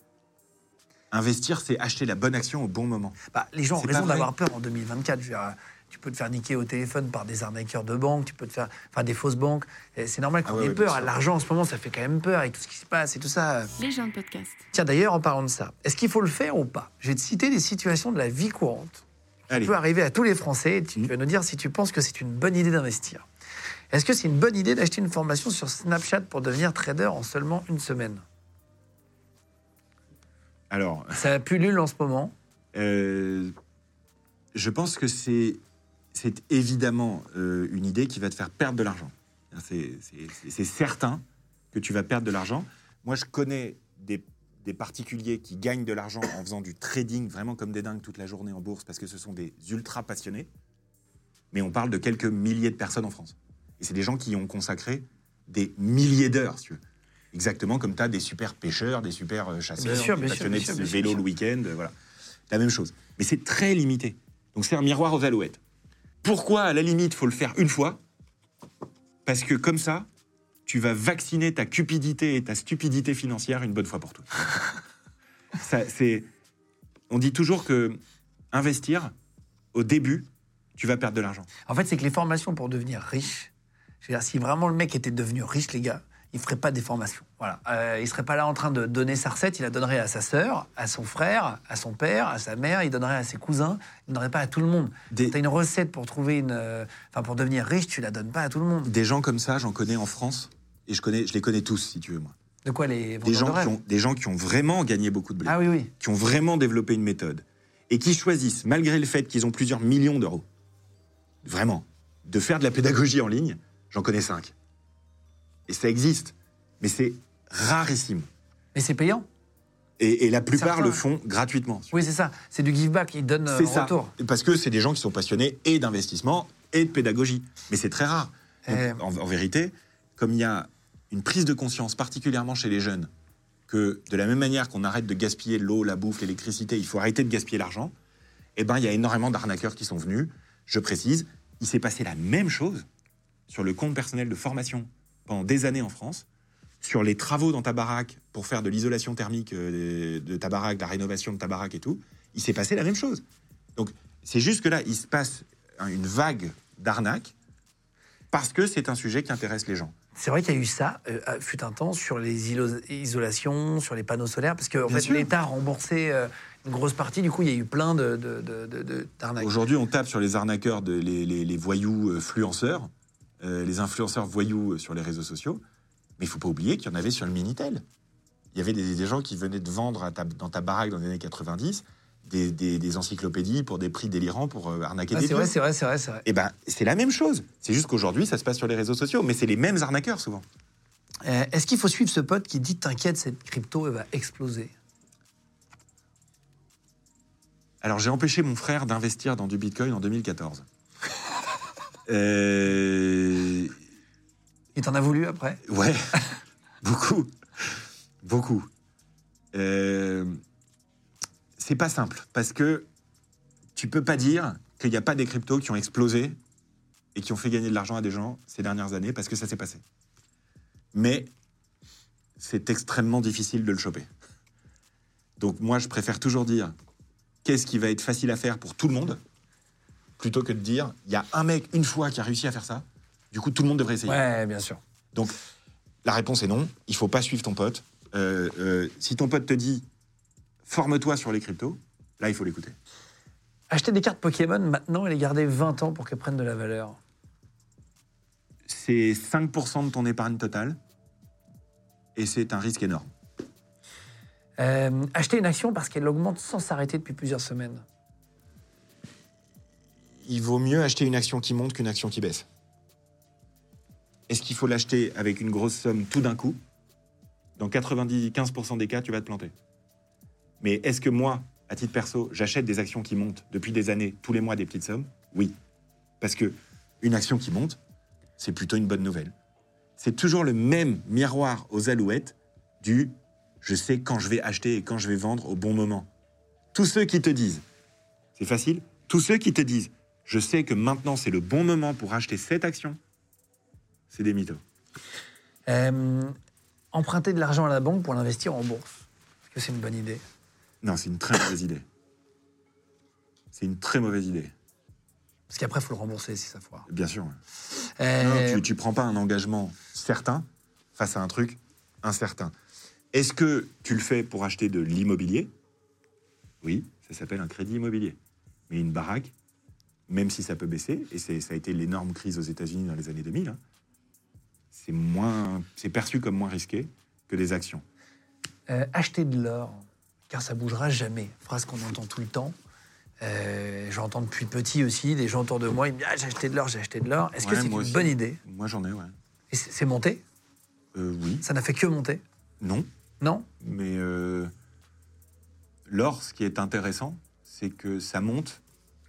Investir, c'est acheter la bonne action au bon moment. Bah, les gens ont raison d'avoir peur en 2024. Je veux dire, tu peux te faire niquer au téléphone par des arnaqueurs de banque, tu peux te faire, enfin des fausses banques. C'est normal qu'on Ah ouais, ait ouais, peur. L'argent en ce moment, ça fait quand même peur avec tout ce qui se passe et tout ça. Les gens de podcast. Tiens, d'ailleurs, en parlant de ça, est-ce qu'il faut le faire ou pas? Je vais te citer des situations de la vie courante qui peut arriver à tous les Français. Et tu vas nous dire si tu penses que c'est une bonne idée d'investir. Est-ce que c'est une bonne idée d'acheter une formation sur Snapchat pour devenir trader en seulement une semaine? Alors, Ça pullule en ce moment. euh, je pense que c'est c'est évidemment euh, une idée qui va te faire perdre de l'argent. C'est- certain que tu vas perdre de l'argent. Moi, je connais des, des particuliers qui gagnent de l'argent en faisant du trading vraiment comme des dingues toute la journée en bourse parce que ce sont des ultra passionnés. Mais on parle de quelques milliers de personnes en France. Et c'est des gens qui ont consacré des milliers d'heures, si tu veux. Exactement comme tu as des super pêcheurs, des super euh, chasseurs, Bien sûr, des bien sûr, passionnés bien sûr, de vélo le week-end, euh, voilà. La même chose. Mais c'est très limité. Donc c'est un miroir aux alouettes. Pourquoi, à la limite, faut le faire une fois? Parce que comme ça, tu vas vacciner ta cupidité et ta stupidité financière une bonne fois pour toutes. ça, c'est... On dit toujours que investir, au début, tu vas perdre de l'argent. En fait, c'est que les formations pour devenir riche, si vraiment le mec était devenu riche, les gars, il ferait pas des formations. Voilà. Euh, il serait pas là en train de donner sa recette, il la donnerait à sa sœur, à son frère, à son père, à sa mère, il donnerait à ses cousins, il donnerait pas à tout le monde. Des- T'as une recette pour trouver une, euh, enfin pour devenir riche, tu la donnes pas à tout le monde. Des gens comme ça, j'en connais en France, et je, connais, je les connais tous, si tu veux, moi. De quoi les Des gens, de qui ont, des gens qui ont vraiment gagné beaucoup de blé. Ah oui, oui. qui ont vraiment développé une méthode et qui choisissent, malgré le fait qu'ils ont plusieurs millions d'euros, vraiment, de faire de la pédagogie en ligne, j'en connais cinq. Et ça existe, mais c'est rarissime. Mais c'est payant. Et, et la plupart le font gratuitement. Oui, c'est ça. C'est du give back, ils donnent euh, en ça. retour. Parce que c'est des gens qui sont passionnés et d'investissement et de pédagogie. Mais c'est très rare. Donc, Eh. en, en vérité, comme il y a une prise de conscience, particulièrement chez les jeunes, que de la même manière qu'on arrête de gaspiller l'eau, la bouffe, l'électricité, il faut arrêter de gaspiller l'argent, eh ben, il y a énormément d'arnaqueurs qui sont venus. Je précise, il s'est passé la même chose sur le compte personnel de formation pendant des années en France, sur les travaux dans ta baraque pour faire de l'isolation thermique euh, de ta baraque, de la rénovation de ta baraque et tout. Il s'est passé la même chose. Donc, c'est juste que là, il se passe un- une vague d'arnaques parce que c'est un sujet qui intéresse les gens. C'est vrai qu'il y a eu ça, euh, fut un temps, sur les isolations, sur les panneaux solaires, parce fait, sûr. l'État a remboursé euh, une grosse partie. Du coup, il y a eu plein de, d'arnaques. Aujourd'hui, on tape sur les arnaqueurs, de, les, les- les voyous euh, influenceurs, euh, les influenceurs voyous euh, sur les réseaux sociaux. Mais il faut pas oublier qu'il y en avait sur le Minitel. Il y avait des, des gens qui venaient de vendre à ta- dans ta baraque dans les années 90 des, des- des encyclopédies pour des prix délirants pour euh, arnaquer Ah, des c'est vrai, c'est vrai, c'est vrai, c'est vrai. Eh ben, c'est la même chose. C'est juste qu'aujourd'hui, ça se passe sur les réseaux sociaux, mais c'est les mêmes arnaqueurs souvent. Euh, est-ce qu'il faut suivre ce pote qui dit T'inquiète, cette crypto, elle va exploser? Alors, j'ai empêché mon frère d'investir dans du Bitcoin en 2014. Euh, Et t'en as voulu après? Ouais, beaucoup, beaucoup. Euh, c'est pas simple parce que tu peux pas dire qu'il n'y a pas des cryptos qui ont explosé et qui ont fait gagner de l'argent à des gens ces dernières années parce que ça s'est passé. Mais c'est extrêmement difficile de le choper. Donc moi, je préfère toujours dire qu'est-ce qui va être facile à faire pour tout le monde? Plutôt que de dire il y a un mec une fois qui a réussi à faire ça. Du coup, tout le monde devrait essayer. Ouais, bien sûr. Donc, la réponse est non. Il faut pas suivre ton pote. Euh, euh, si ton pote te dit forme-toi sur les cryptos, là, il faut l'écouter. Acheter des cartes Pokémon maintenant et les garder 20 ans pour qu'elles prennent de la valeur. C'est 5% de ton épargne totale et c'est un risque énorme. Euh, acheter une action parce qu'elle augmente sans s'arrêter depuis plusieurs semaines. Il vaut mieux acheter une action qui monte qu'une action qui baisse. Est-ce qu'il faut l'acheter avec une grosse somme tout d'un coup? Dans 95% des cas, tu vas te planter. Mais est-ce que moi, à titre perso, j'achète des actions qui montent depuis des années, tous les mois des petites sommes? Oui. Parce que une action qui monte, c'est plutôt une bonne nouvelle. C'est toujours le même miroir aux alouettes du je sais quand je vais acheter et quand je vais vendre au bon moment. Tous ceux qui te disent, c'est facile, tous ceux qui te disent, je sais que maintenant c'est le bon moment pour acheter cette action, c'est des mythos. Euh, emprunter de l'argent à la banque pour l'investir en bourse, est-ce que c'est une bonne idée? Non, c'est une très mauvaise idée. C'est une très mauvaise idée. Parce qu'après, il faut le rembourser si ça foire. Bien sûr. Euh, Non, tu, tu prends pas un engagement certain face à un truc incertain. Est-ce que tu le fais pour acheter de l'immobilier? Oui, ça s'appelle un crédit immobilier. Mais une baraque, même si ça peut baisser, et ça a été l'énorme crise aux États-Unis dans les années 2000, hein, c'est moins, c'est perçu comme moins risqué que des actions. Euh, acheter de l'or, car ça bougera jamais. Phrase qu'on entend tout le temps. Euh, J'entends depuis petit aussi des gens autour de moi, ils me disent ah, j'ai acheté de l'or, j'ai acheté de l'or. Est-ce que c'est une aussi. bonne idée? Moi, j'en ai, ouais. Et c'est monté? Euh, oui, Ça n'a fait que monter? Non, Non? Mais l'or, ce qui est intéressant, c'est que ça monte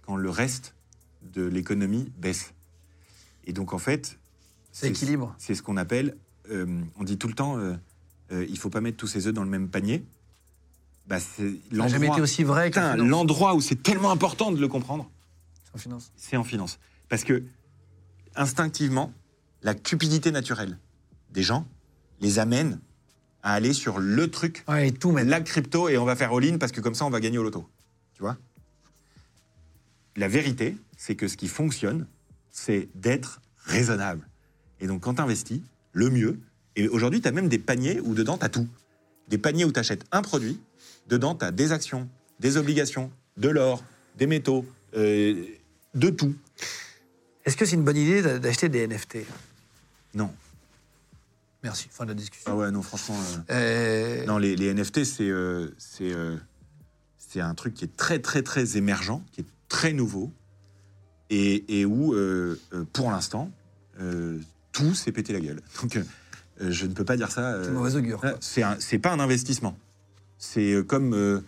quand le reste de l'économie baisse. Et donc, en fait, C'est équilibre. C'est ce qu'on appelle, euh, on dit tout le temps, euh, euh, il faut pas mettre tous ses œufs dans le même panier. Bah, c'est Ça n'a jamais l'endroit- été aussi vrai finance. l'endroit où c'est tellement important de le comprendre, En finance. c'est en finance. Parce que, instinctivement, la cupidité naturelle des gens les amène à aller sur le truc, Ouais, et tout mettre. la crypto, et on va faire all-in parce que comme ça, on va gagner au loto. Tu vois? La vérité, c'est que ce qui fonctionne, c'est d'être raisonnable. Et donc, quand tu investis, le mieux, et aujourd'hui, tu as même des paniers où dedans, tu as tout. Des paniers où tu achètes un produit, dedans, tu as des actions, des obligations, de l'or, des métaux, euh, de tout. Est-ce que c'est une bonne idée d'a- d'acheter des NFT Non. Merci, fin de la discussion. Ah ouais, non, franchement. euh, Euh, Non, les, les NFT, c'est c'est c'est un truc qui est très, très, très émergent, qui est très nouveau, et, et où, euh, euh, pour l'instant, euh, tout s'est pété la gueule. Donc, euh, je ne peux pas dire ça. euh, C'est mauvais augure. quoi. C'est pas un investissement. C'est comme euh,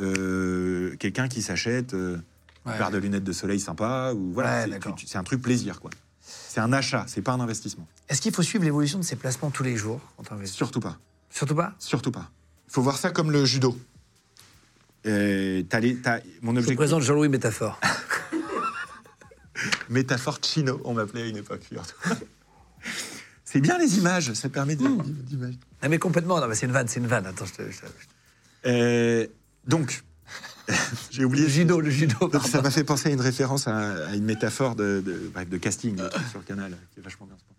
euh, quelqu'un qui s'achète euh, Ouais. une paire de lunettes de soleil sympa, ou voilà, Ouais, c'est- d'accord. un truc plaisir, quoi. C'est un achat, c'est pas un investissement. Est-ce qu'il faut suivre l'évolution de ses placements tous les jours quand on investit? Surtout pas. Surtout pas? Surtout pas. Il faut voir ça comme le judo. Euh, t'as les- t'as- mon Je vous objectif. présente Jean-Louis Métaphore. Métaphore chino, on m'appelait à une époque. C'est bien les images, ça permet de- d'images. non mais complètement, non mais c'est une vanne, c'est une vanne. Attends, je te... je te- Euh, donc, j'ai oublié. Le judo, le judo. Donc, ça m'a fait penser à une référence à, à une métaphore de, de- bref, de casting de sur Canal, qui est vachement bien. ce point.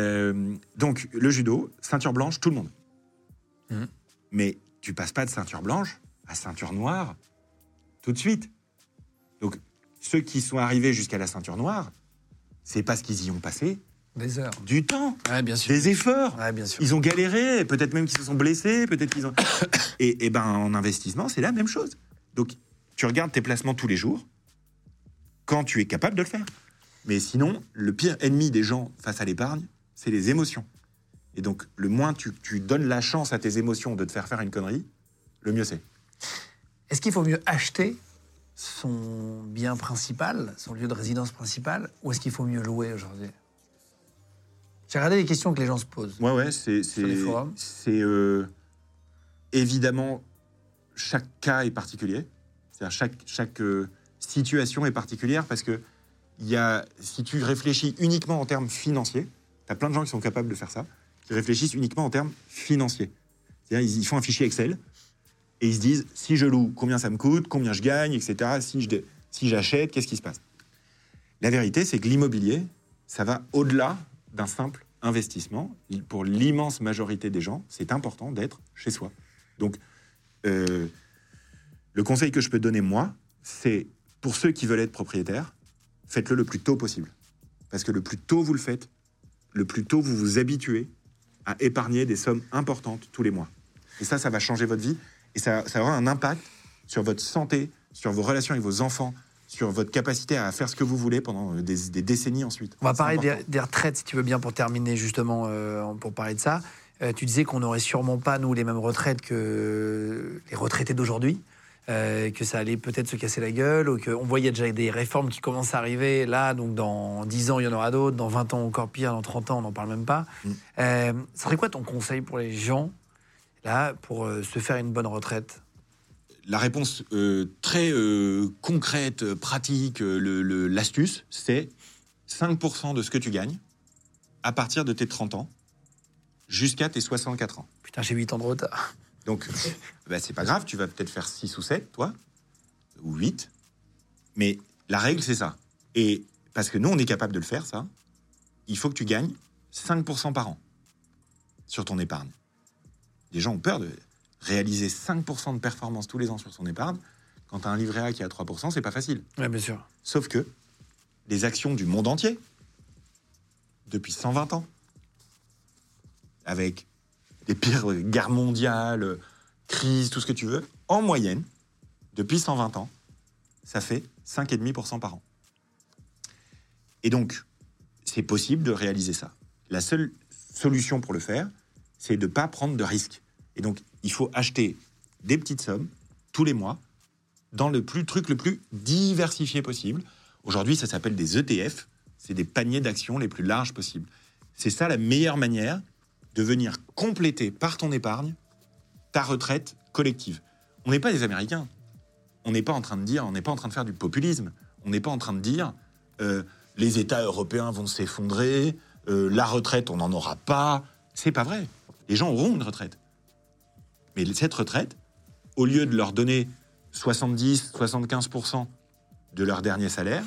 Euh, donc, le judo, ceinture blanche, tout le monde. Mhm. Mais tu passes pas de ceinture blanche à ceinture noire tout de suite. Donc, ceux qui sont arrivés jusqu'à la ceinture noire, c'est parce qu'ils y ont passé Des heures. du temps, Ouais, bien sûr. des efforts. Ouais, bien sûr. Ils ont galéré, peut-être même qu'ils se sont blessés, peut-être qu'ils ont. et, et ben en investissement, c'est la même chose. Donc, tu regardes tes placements tous les jours quand tu es capable de le faire. Mais sinon, le pire ennemi des gens face à l'épargne, c'est les émotions. Et donc, le moins tu, tu donnes la chance à tes émotions de te faire faire une connerie, le mieux c'est. Est-ce qu'il faut mieux acheter son bien principal, son lieu de résidence principal, ou est-ce qu'il faut mieux louer aujourd'hui? J'ai regardé les questions que les gens se posent. Ouais, ouais, c'est. C'est- euh, évidemment, chaque cas est particulier. C'est-à-dire, chaque, chaque euh, situation est particulière parce que il y a, si tu réfléchis uniquement en termes financiers, tu as plein de gens qui sont capables de faire ça, qui réfléchissent uniquement en termes financiers. C'est-à-dire, ils, ils font un fichier Excel et ils se disent si je loue, combien ça me coûte, combien je gagne, etc. Si je si j'achète, qu'est-ce qui se passe? La vérité, c'est que l'immobilier, ça va au-delà d'un simple investissement. Pour l'immense majorité des gens, c'est important d'être chez soi. Donc, euh, le conseil que je peux donner, moi, c'est pour ceux qui veulent être propriétaires, faites-le le plus tôt possible. Parce que le plus tôt vous le faites, le plus tôt vous vous habituez à épargner des sommes importantes tous les mois. Et ça, ça va changer votre vie et ça, ça aura un impact sur votre santé, sur vos relations avec vos enfants, sur votre capacité à faire ce que vous voulez pendant euh, des, des décennies ensuite. On va parler des, retraites, si tu veux bien, pour terminer justement, euh, pour parler de ça. Euh, tu disais qu'on n'aurait sûrement pas, nous, les mêmes retraites que les retraités d'aujourd'hui. Euh, que ça allait peut-être se casser la gueule, ou qu'on voyait déjà des réformes qui commencent à arriver. Là, donc dans 10 ans, il y en aura d'autres, dans 20 ans encore pire, dans 30 ans, on n'en parle même pas. Mm. Euh, ça serait quoi ton conseil pour les gens, là, pour euh, se faire une bonne retraite La réponse euh, très euh, concrète, pratique, euh, l'astuce, c'est 5% de ce que tu gagnes à partir de tes 30 ans jusqu'à tes 64 ans. Putain, j'ai 8 ans de retard. Donc, bah, c'est pas grave, tu vas peut-être faire 6 ou 7, toi, ou 8. Mais la règle, c'est ça. Et parce que nous, on est capable de le faire, ça, il faut que tu gagnes 5% par an sur ton épargne. Les gens ont peur de réaliser 5% de performance tous les ans sur son épargne. Quand tu as un livret A qui est à 3%, c'est pas facile. Oui, bien sûr. Sauf que les actions du monde entier, depuis 120 ans, avec les pires guerres mondiales, crises, tout ce que tu veux, en moyenne, depuis 120 ans, ça fait 5,5% par an. Et donc, c'est possible de réaliser ça. La seule solution pour le faire, c'est de ne pas prendre de risques. Et donc, il faut acheter des petites sommes tous les mois dans le plus truc le plus diversifié possible. Aujourd'hui, ça s'appelle des ETF. C'est des paniers d'actions les plus larges possibles. C'est ça la meilleure manière de venir compléter par ton épargne ta retraite collective. On n'est pas des Américains. On n'est pas en train de dire, on n'est pas en train de faire du populisme. On n'est pas en train de dire euh, les États européens vont s'effondrer, euh, la retraite on n'en aura pas. C'est pas vrai. Les gens auront une retraite. Mais cette retraite, au lieu de leur donner 70-75% de leur dernier salaire,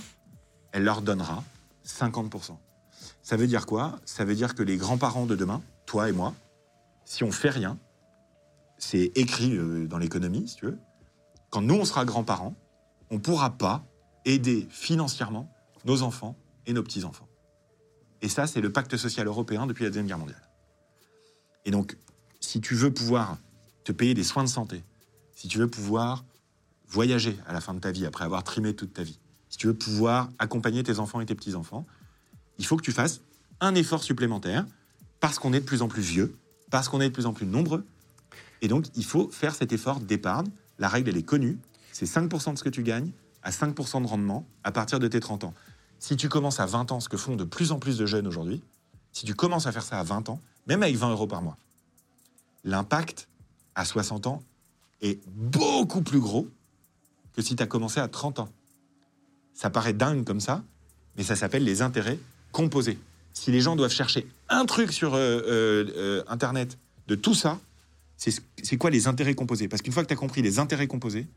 elle leur donnera 50%. Ça veut dire quoi? Ça veut dire que les grands-parents de demain, toi et moi, si on fait rien, c'est écrit euh, dans l'économie, si tu veux, quand nous on sera grands-parents, on ne pourra pas aider financièrement nos enfants et nos petits-enfants. Et ça, c'est le pacte social européen depuis la Deuxième Guerre mondiale. Et donc, si tu veux pouvoir te payer des soins de santé, si tu veux pouvoir voyager à la fin de ta vie après avoir trimé toute ta vie, si tu veux pouvoir accompagner tes enfants et tes petits-enfants, il faut que tu fasses un effort supplémentaire parce qu'on est de plus en plus vieux, parce qu'on est de plus en plus nombreux. Et donc, il faut faire cet effort d'épargne. La règle, elle est connue. C'est 5% de ce que tu gagnes à 5% de rendement à partir de tes 30 ans. Si tu commences à 20 ans, ce que font de plus en plus de jeunes aujourd'hui, si tu commences à faire ça à 20 ans, même avec 20 euros par mois, l'impact à 60 ans est beaucoup plus gros que si tu as commencé à 30 ans. Ça paraît dingue comme ça, mais ça s'appelle les intérêts composés. Si les gens doivent chercher un truc sur euh, euh, euh, Internet de tout ça, c'est ce- c'est quoi les intérêts composés? Parce qu'une fois que tu as compris les intérêts composés,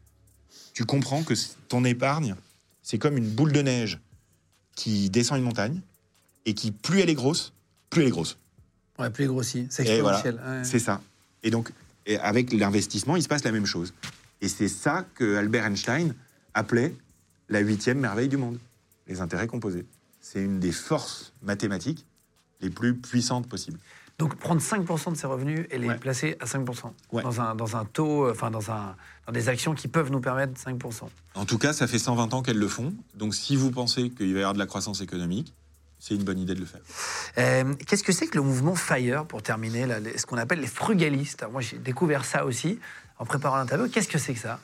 tu comprends que ton épargne, c'est comme une boule de neige qui descend une montagne et qui, plus elle est grosse, plus elle est grosse. Ouais, plus grossi. C'est Et voilà, exponentiel. ouais. c'est ça. Et donc, et avec l'investissement, il se passe la même chose. Et c'est ça que Albert Einstein appelait la huitième merveille du monde, les intérêts composés. C'est une des forces mathématiques les plus puissantes possibles. Donc prendre 5% de ses revenus et les Ouais. placer à 5%. Ouais. Dans, un, dans un taux, euh, enfin dans, un, dans des actions qui peuvent nous permettre 5%. En tout cas, ça fait 120 ans qu'elles le font. Donc, si vous pensez qu'il va y avoir de la croissance économique, c'est une bonne idée de le faire. Euh, Qu'est-ce que c'est que le mouvement FIRE, pour terminer, là, ce qu'on appelle les frugalistes? Moi, j'ai découvert ça aussi en préparant l'interview. Qu'est-ce que c'est que ça?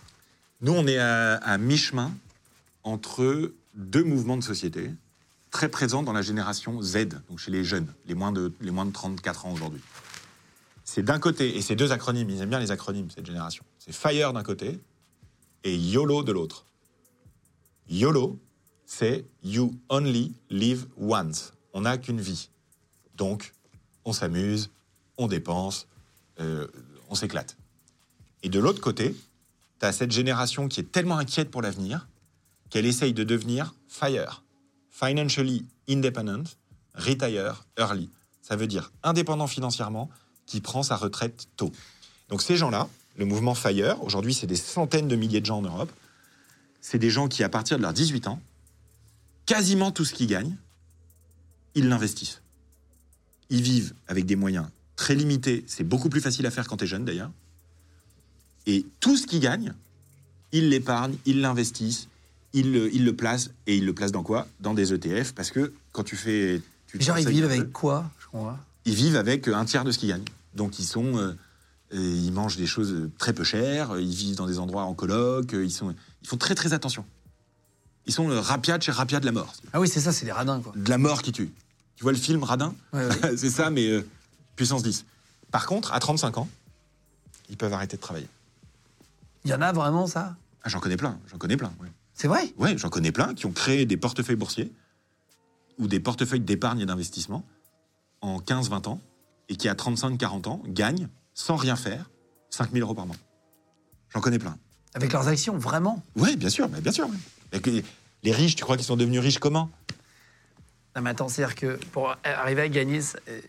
Nous, on est à, à mi-chemin entre deux mouvements de société très présents dans la génération Z, donc chez les jeunes, les moins de, les moins de 34 ans aujourd'hui. C'est d'un côté, et c'est deux acronymes, ils aiment bien les acronymes, cette génération. C'est FIRE d'un côté et YOLO de l'autre. YOLO, c'est You Only Live Once. On n'a qu'une vie. Donc, on s'amuse, on dépense, euh, on s'éclate. Et de l'autre côté, tu as cette génération qui est tellement inquiète pour l'avenir qu'elle essaye de devenir FIRE, Financially Independent, Retire Early. Ça veut dire indépendant financièrement, qui prend sa retraite tôt. Donc ces gens-là, le mouvement FIRE, aujourd'hui c'est des centaines de milliers de gens en Europe, c'est des gens qui, à partir de leurs 18 ans, quasiment tout ce qu'ils gagnent, ils l'investissent. Ils vivent avec des moyens très limités, c'est beaucoup plus facile à faire quand tu es jeune d'ailleurs, et tout ce qu'ils gagnent, ils l'épargnent, ils l'investissent, ils le, ils le placent. Et ils le placent dans quoi? Dans des ETF. Parce que quand tu fais. Tu Genre, ils vivent peu, avec quoi Je pas. Ils vivent avec un tiers de ce qu'ils gagnent. Donc ils sont, euh, et ils mangent des choses très peu chères, ils vivent dans des endroits en coloc, ils, sont, ils font très très attention. Ils sont le rapia de chez rapia de la mort. Ah oui, c'est ça, c'est des radins, quoi. De la mort qui tue. Tu vois le film Radin Ouais, ouais. C'est ça, mais euh, puissance 10. Par contre, à 35 ans, ils peuvent arrêter de travailler. Il y en a vraiment, ça? Ah, j'en connais plein, j'en connais plein. Ouais, C'est vrai? Ouais, j'en connais plein qui ont créé des portefeuilles boursiers ou des portefeuilles d'épargne et d'investissement en 15-20 ans et qui, à 35-40 ans, gagnent, sans rien faire, 5000 euros par mois. J'en connais plein. Avec leurs actions, vraiment? Oui, bien sûr, mais bien sûr. Les riches, tu crois qu'ils sont devenus riches comment? Non, mais attends, c'est-à-dire que pour arriver à gagner. euh,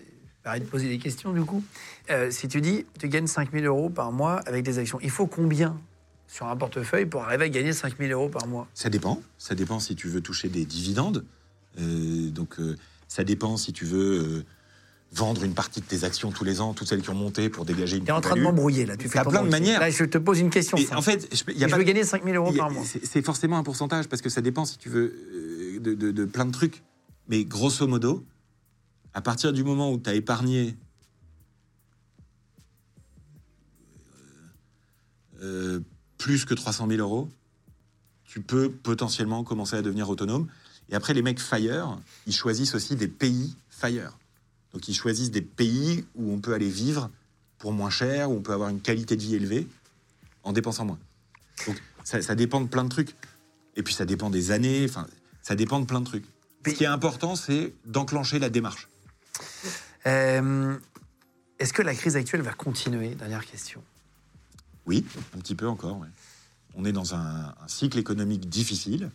Arrête de poser des questions, du coup. Euh, si tu dis, tu gagnes 5000 euros par mois avec des actions, il faut combien sur un portefeuille pour arriver à gagner 5000 euros par mois? Ça dépend. Ça dépend si tu veux toucher des dividendes. Euh, donc, euh, ça dépend si tu veux vendre une partie de tes actions tous les ans, toutes celles qui ont monté pour dégager une Tu es en train de m'embrouiller, là. Tu fais plein de manières. Là, je te pose une question. Et en fait, je, y a je pas veux gagner 5000 euros a- par mois. c'est- forcément un pourcentage parce que ça dépend si tu veux euh, de, de- de plein de trucs. Mais grosso modo, à partir du moment où tu as épargné euh, plus que 300 000 euros, tu peux potentiellement commencer à devenir autonome. Et après, les mecs FIRE, ils choisissent aussi des pays FIRE. Donc, ils choisissent des pays où on peut aller vivre pour moins cher, où on peut avoir une qualité de vie élevée en dépensant moins. Donc, ça, ça dépend de plein de trucs. Et puis, ça dépend des années, enfin, ça dépend de plein de trucs. Ce qui est important, c'est d'enclencher la démarche. Euh, Est-ce que la crise actuelle va continuer? Dernière question. Oui, un petit peu encore. ouais. On est dans un, un cycle économique difficile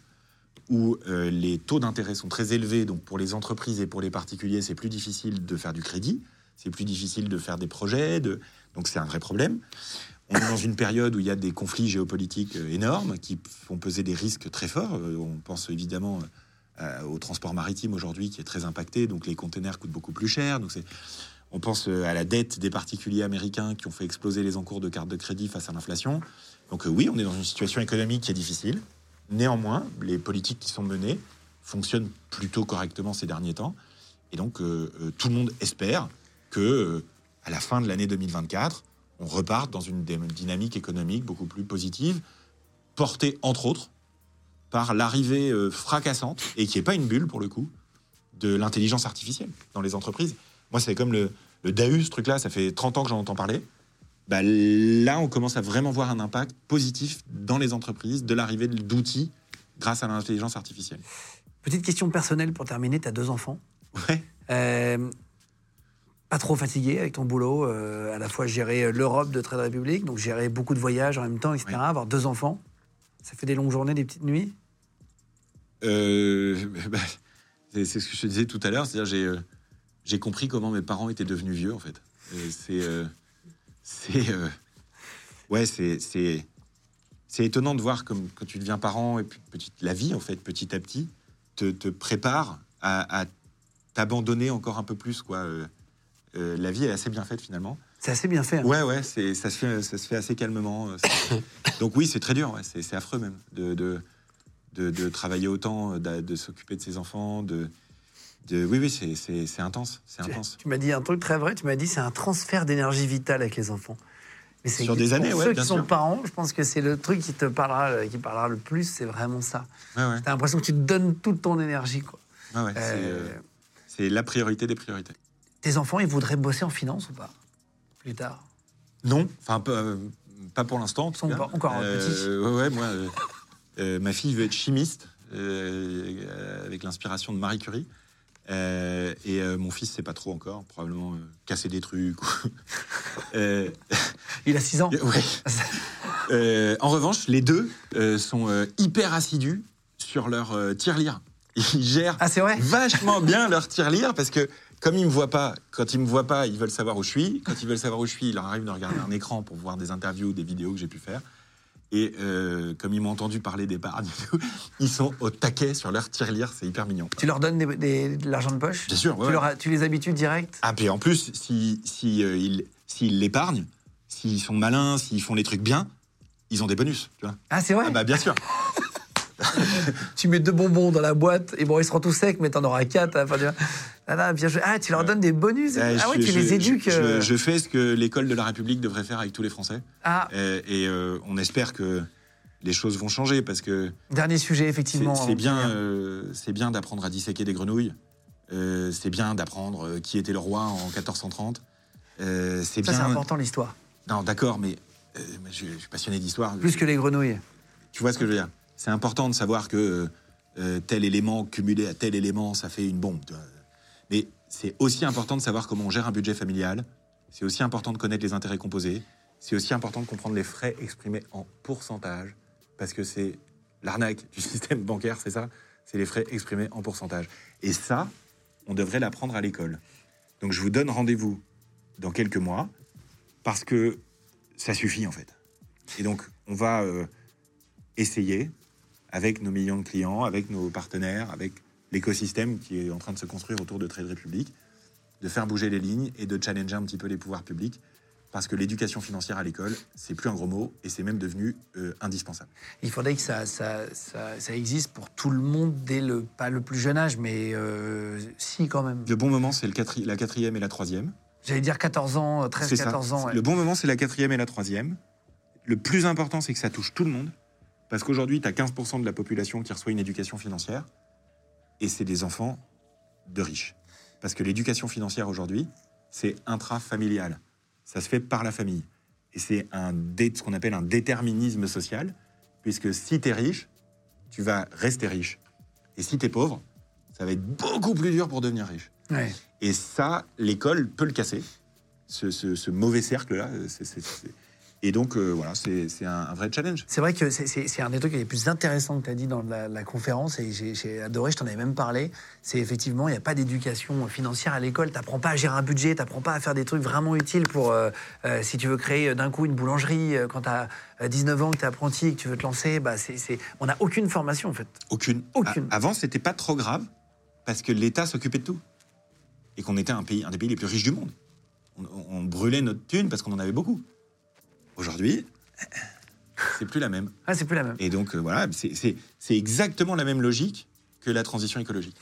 où euh, les taux d'intérêt sont très élevés. Donc pour les entreprises et pour les particuliers, c'est plus difficile de faire du crédit, c'est plus difficile de faire des projets. Donc c'est un vrai problème. On est dans une période où il y a des conflits géopolitiques euh, énormes qui font peser des risques très forts. Euh, On pense évidemment au transport maritime aujourd'hui qui est très impacté. Donc les containers coûtent beaucoup plus cher. Donc on pense à la dette des particuliers américains qui ont fait exploser les encours de cartes de crédit face à l'inflation. Donc oui, on est dans une situation économique qui est difficile. Néanmoins, les politiques qui sont menées fonctionnent plutôt correctement ces derniers temps. Et donc, euh, euh, tout le monde espère que, euh, à la fin de l'année 2024, on reparte dans une dynamique économique beaucoup plus positive, portée entre autres par l'arrivée fracassante, et qui n'est pas une bulle pour le coup, de l'intelligence artificielle dans les entreprises. Moi, c'est comme le, le DAU, ce truc-là, ça fait 30 ans que j'en entends parler. Bah, là, on commence à vraiment voir un impact positif dans les entreprises de l'arrivée d'outils grâce à l'intelligence artificielle. Petite question personnelle pour terminer. Tu as deux enfants. Ouais. Euh, pas trop fatigué avec ton boulot, euh, à la fois gérer l'Europe de Trade Republic, donc gérer beaucoup de voyages en même temps, etc. Avoir deux enfants, ça fait des longues journées, des petites nuits? Euh, bah, c'est ce que je te disais tout à l'heure, c'est-à-dire j'ai euh, compris comment mes parents étaient devenus vieux en fait. Euh, C'est euh, c'est euh, ouais c'est c'est étonnant de voir comme quand tu deviens parent et puis petit, la vie en fait petit à petit te, te prépare à, à t'abandonner encore un peu plus quoi. Euh, euh, la vie est assez bien faite finalement. C'est assez bien fait. hein. Ouais, ouais, c'est, ça, se fait, ça se fait assez calmement. Donc oui, c'est très dur, ouais, c'est, affreux même de, de, de, de travailler autant, de, de s'occuper de ses enfants. De, de... Oui, oui, c'est, intense, c'est Tu- intense. Tu m'as dit un truc très vrai, tu m'as dit c'est un transfert d'énergie vitale avec les enfants. Mais Sur des années, ouais, Ceux bien qui sont sûr. parents, je pense que c'est le truc qui te parlera, qui parlera le plus, c'est vraiment ça. Ouais, ouais, T'as l'impression que tu te donnes toute ton énergie. Quoi. ouais, ouais, c'est, Euh, euh, c'est la priorité des priorités. Tes enfants, ils voudraient bosser en finance ou pas Plus tard? Non, enfin, pas, euh, pas pour l'instant. Ils sont pas encore Euh, ouais, ouais, moi, euh, euh, ma fille veut être chimiste euh, euh, avec l'inspiration de Marie Curie. Euh, et euh, mon fils, c'est pas trop encore, probablement euh, casser des trucs. ou- Il a 6 ans. ouais. En revanche, les deux sont hyper assidus sur leur tirelire. Ils gèrent Ah, vrai? vachement bien leur tirelire parce que comme ils me voient pas, quand ils me voient pas, ils veulent savoir où je suis. Quand ils veulent savoir où je suis, il leur arrive de regarder un écran pour voir des interviews, des vidéos que j'ai pu faire. Et euh, comme ils m'ont entendu parler d'épargne, ils sont au taquet sur leur tirelire. C'est hyper mignon. Tu leur donnes des- des- de l'argent de poche Bien sûr, ouais, tu, ouais. leur as- tu les habitues direct Ah, puis en plus, si, si, euh, ils s'ils l'épargnent, s'ils sont malins, s'ils font les trucs bien, ils ont des bonus, tu vois. Ah, c'est vrai Ah bah bien sûr. tu mets deux bonbons dans la boîte et bon, ils seront tous secs, mais t'en auras quatre. Enfin, Ah, bien joué. Ah, tu leur donnes des bonus. Ah je- ouais, tu je- les éduques. Je, je- euh. je fais ce que l'école de la République devrait faire avec tous les Français. Ah, et euh, on espère que les choses vont changer parce que dernier sujet, effectivement. c'est bien, euh, c'est bien d'apprendre à disséquer des grenouilles. Euh, c'est bien d'apprendre qui était le roi en 1430. Euh, c'est Ça, c'est bien. important, l'histoire. Non, d'accord, mais je, suis passionné d'histoire. Plus que les grenouilles. Tu vois ce que je veux dire? C'est important de savoir que tel élément cumulé à tel élément, ça fait une bombe. tu vois. Mais c'est aussi important de savoir comment on gère un budget familial. C'est aussi important de connaître les intérêts composés. C'est aussi important de comprendre les frais exprimés en pourcentage. Parce que c'est l'arnaque du système bancaire, c'est ça? C'est les frais exprimés en pourcentage. Et ça, on devrait l'apprendre à l'école. Donc je vous donne rendez-vous dans quelques mois. Parce que ça suffit en fait. Et donc, on va euh, essayer, avec nos millions de clients, avec nos partenaires, avec l'écosystème qui est en train de se construire autour de Trade Republic, de faire bouger les lignes et de challenger un petit peu les pouvoirs publics. Parce que l'éducation financière à l'école, c'est plus un gros mot et c'est même devenu euh, indispensable. Il faudrait que ça, ça, ça, ça existe pour tout le monde dès le, pas le plus jeune âge, mais euh, si quand même. Le bon moment, c'est le quatri- la quatrième et la troisième. J'allais dire 14 ans, C'est 13, ça. 14 ans. ouais. Le bon moment, c'est la quatrième et la troisième. Le plus important, c'est que ça touche tout le monde. Parce qu'aujourd'hui, tu as 15% de la population qui reçoit une éducation financière. Et c'est des enfants de riches. Parce que l'éducation financière aujourd'hui, c'est intrafamilial. Ça se fait par la famille. Et c'est un ce qu'on appelle un déterminisme social. Puisque si tu es riche, tu vas rester riche. Et si tu es pauvre, ça va être beaucoup plus dur pour devenir riche. Ouais. Et ça, l'école peut le casser, ce, ce- ce mauvais cercle-là. Et donc, euh, voilà, c'est un, un vrai challenge. C'est vrai que c'est- un des trucs les plus intéressants que tu as dit dans la, la conférence et j'ai- adoré, je t'en avais même parlé. C'est effectivement, il n'y a pas d'éducation financière à l'école. Tu n'apprends pas à gérer un budget, tu n'apprends pas à faire des trucs vraiment utiles pour, euh, euh, si tu veux créer d'un coup une boulangerie, quand tu as 19 ans, que tu es apprenti et que tu veux te lancer, bah c'est- on n'a aucune formation en fait. Aucune. Aucune. A- avant, c'était pas trop grave parce que l'État s'occupait de tout. Et qu'on était un, pays, un des pays les plus riches du monde. On, on- on brûlait notre thune parce qu'on en avait beaucoup. Aujourd'hui, c'est plus la même. Ah, c'est plus la même. Et donc, euh, voilà, c'est- exactement la même logique que la transition écologique.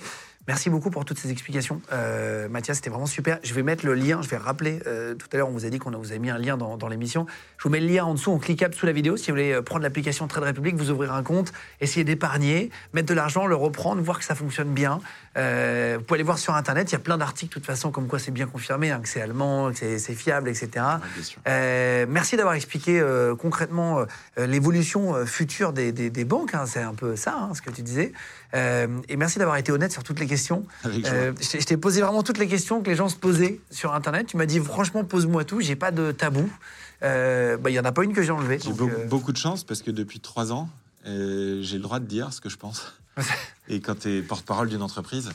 Merci beaucoup pour toutes ces explications. Euh, Mathias, c'était vraiment super. Je vais mettre le lien, je vais rappeler. euh, tout à l'heure, on vous a dit qu'on vous avait mis un lien dans, dans l'émission. Je vous mets le lien en dessous, en cliquable sous la vidéo. Si vous voulez euh, prendre l'application Trade Republic, vous ouvrir un compte, essayer d'épargner, mettre de l'argent, le reprendre, voir que ça fonctionne bien. Euh, vous pouvez aller voir sur Internet. Il y a plein d'articles, de toute façon, comme quoi c'est bien confirmé, hein, que c'est allemand, que c'est- fiable, etc. merci d'avoir expliqué concrètement l'évolution future des, des- des banques. hein. c'est un peu ça, hein, ce que tu disais. Euh, et merci d'avoir été honnête sur toutes les questions. Euh, je t'ai- posé vraiment toutes les questions que les gens se posaient sur Internet. Tu m'as dit franchement, pose-moi tout. J'ai pas de tabou. Euh, bah, Il y en a pas une que j'ai enlevée. J'ai euh, beaucoup de chance parce que depuis trois ans, euh, j'ai le droit de dire ce que je pense. Et quand tu es porte-parole d'une entreprise,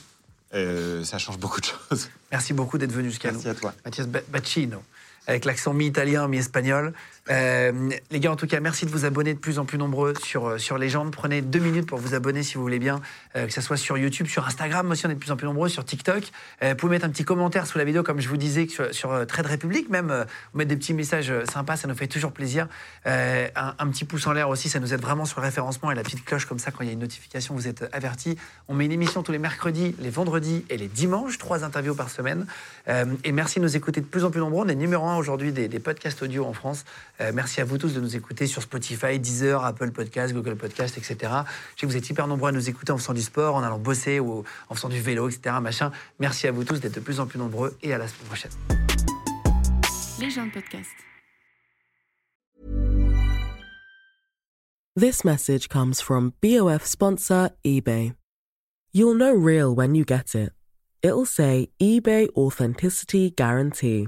euh, ça change beaucoup de choses. merci beaucoup d'être venu jusqu'à nous. Merci à toi. Mathias Ba- Bacchino, avec l'accent mi-italien, mi-espagnol. Euh, les gars, en tout cas, merci de vous abonner de plus en plus nombreux sur, euh, sur Légende. Prenez deux minutes pour vous abonner si vous voulez bien, euh, que ce soit sur YouTube, sur Instagram aussi, on est de plus en plus nombreux, sur TikTok. Vous pouvez mettre un petit commentaire sous la vidéo, comme je vous disais, sur, sur Trade Republic, même, mettre des petits messages sympas, ça nous fait toujours plaisir. Un, un petit pouce en l'air aussi, ça nous aide vraiment sur le référencement et la petite cloche, comme ça, quand il y a une notification, vous êtes avertis. On met une émission tous les mercredis, les vendredis et les dimanches, trois interviews par semaine. Et merci de nous écouter de plus en plus nombreux. On est numéro un aujourd'hui des, des podcasts audio en France. Euh, merci à vous tous de nous écouter sur Spotify, Deezer, Apple Podcasts, Google Podcasts, etc. Je sais que vous êtes hyper nombreux à nous écouter en faisant du sport, en allant bosser ou en faisant du vélo, etc. Machin. Merci à vous tous d'être de plus en plus nombreux et à la semaine prochaine. Légende podcast. This message comes from BOF sponsor eBay. You'll know real when you get it. It'll say eBay Authenticity Guarantee.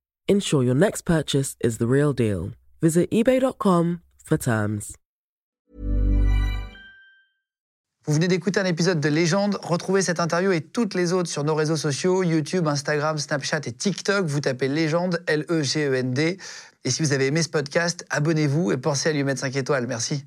Ensure your next purchase is the real deal. Visit eBay.com for terms. Vous venez d'écouter un épisode de Légende. Retrouvez cette interview et toutes les autres sur nos réseaux sociaux, YouTube, Instagram, Snapchat et TikTok. Vous tapez Légende, L-E-G-E-N-D. Et si vous avez aimé ce podcast, abonnez-vous et pensez à lui mettre 5 étoiles. Merci.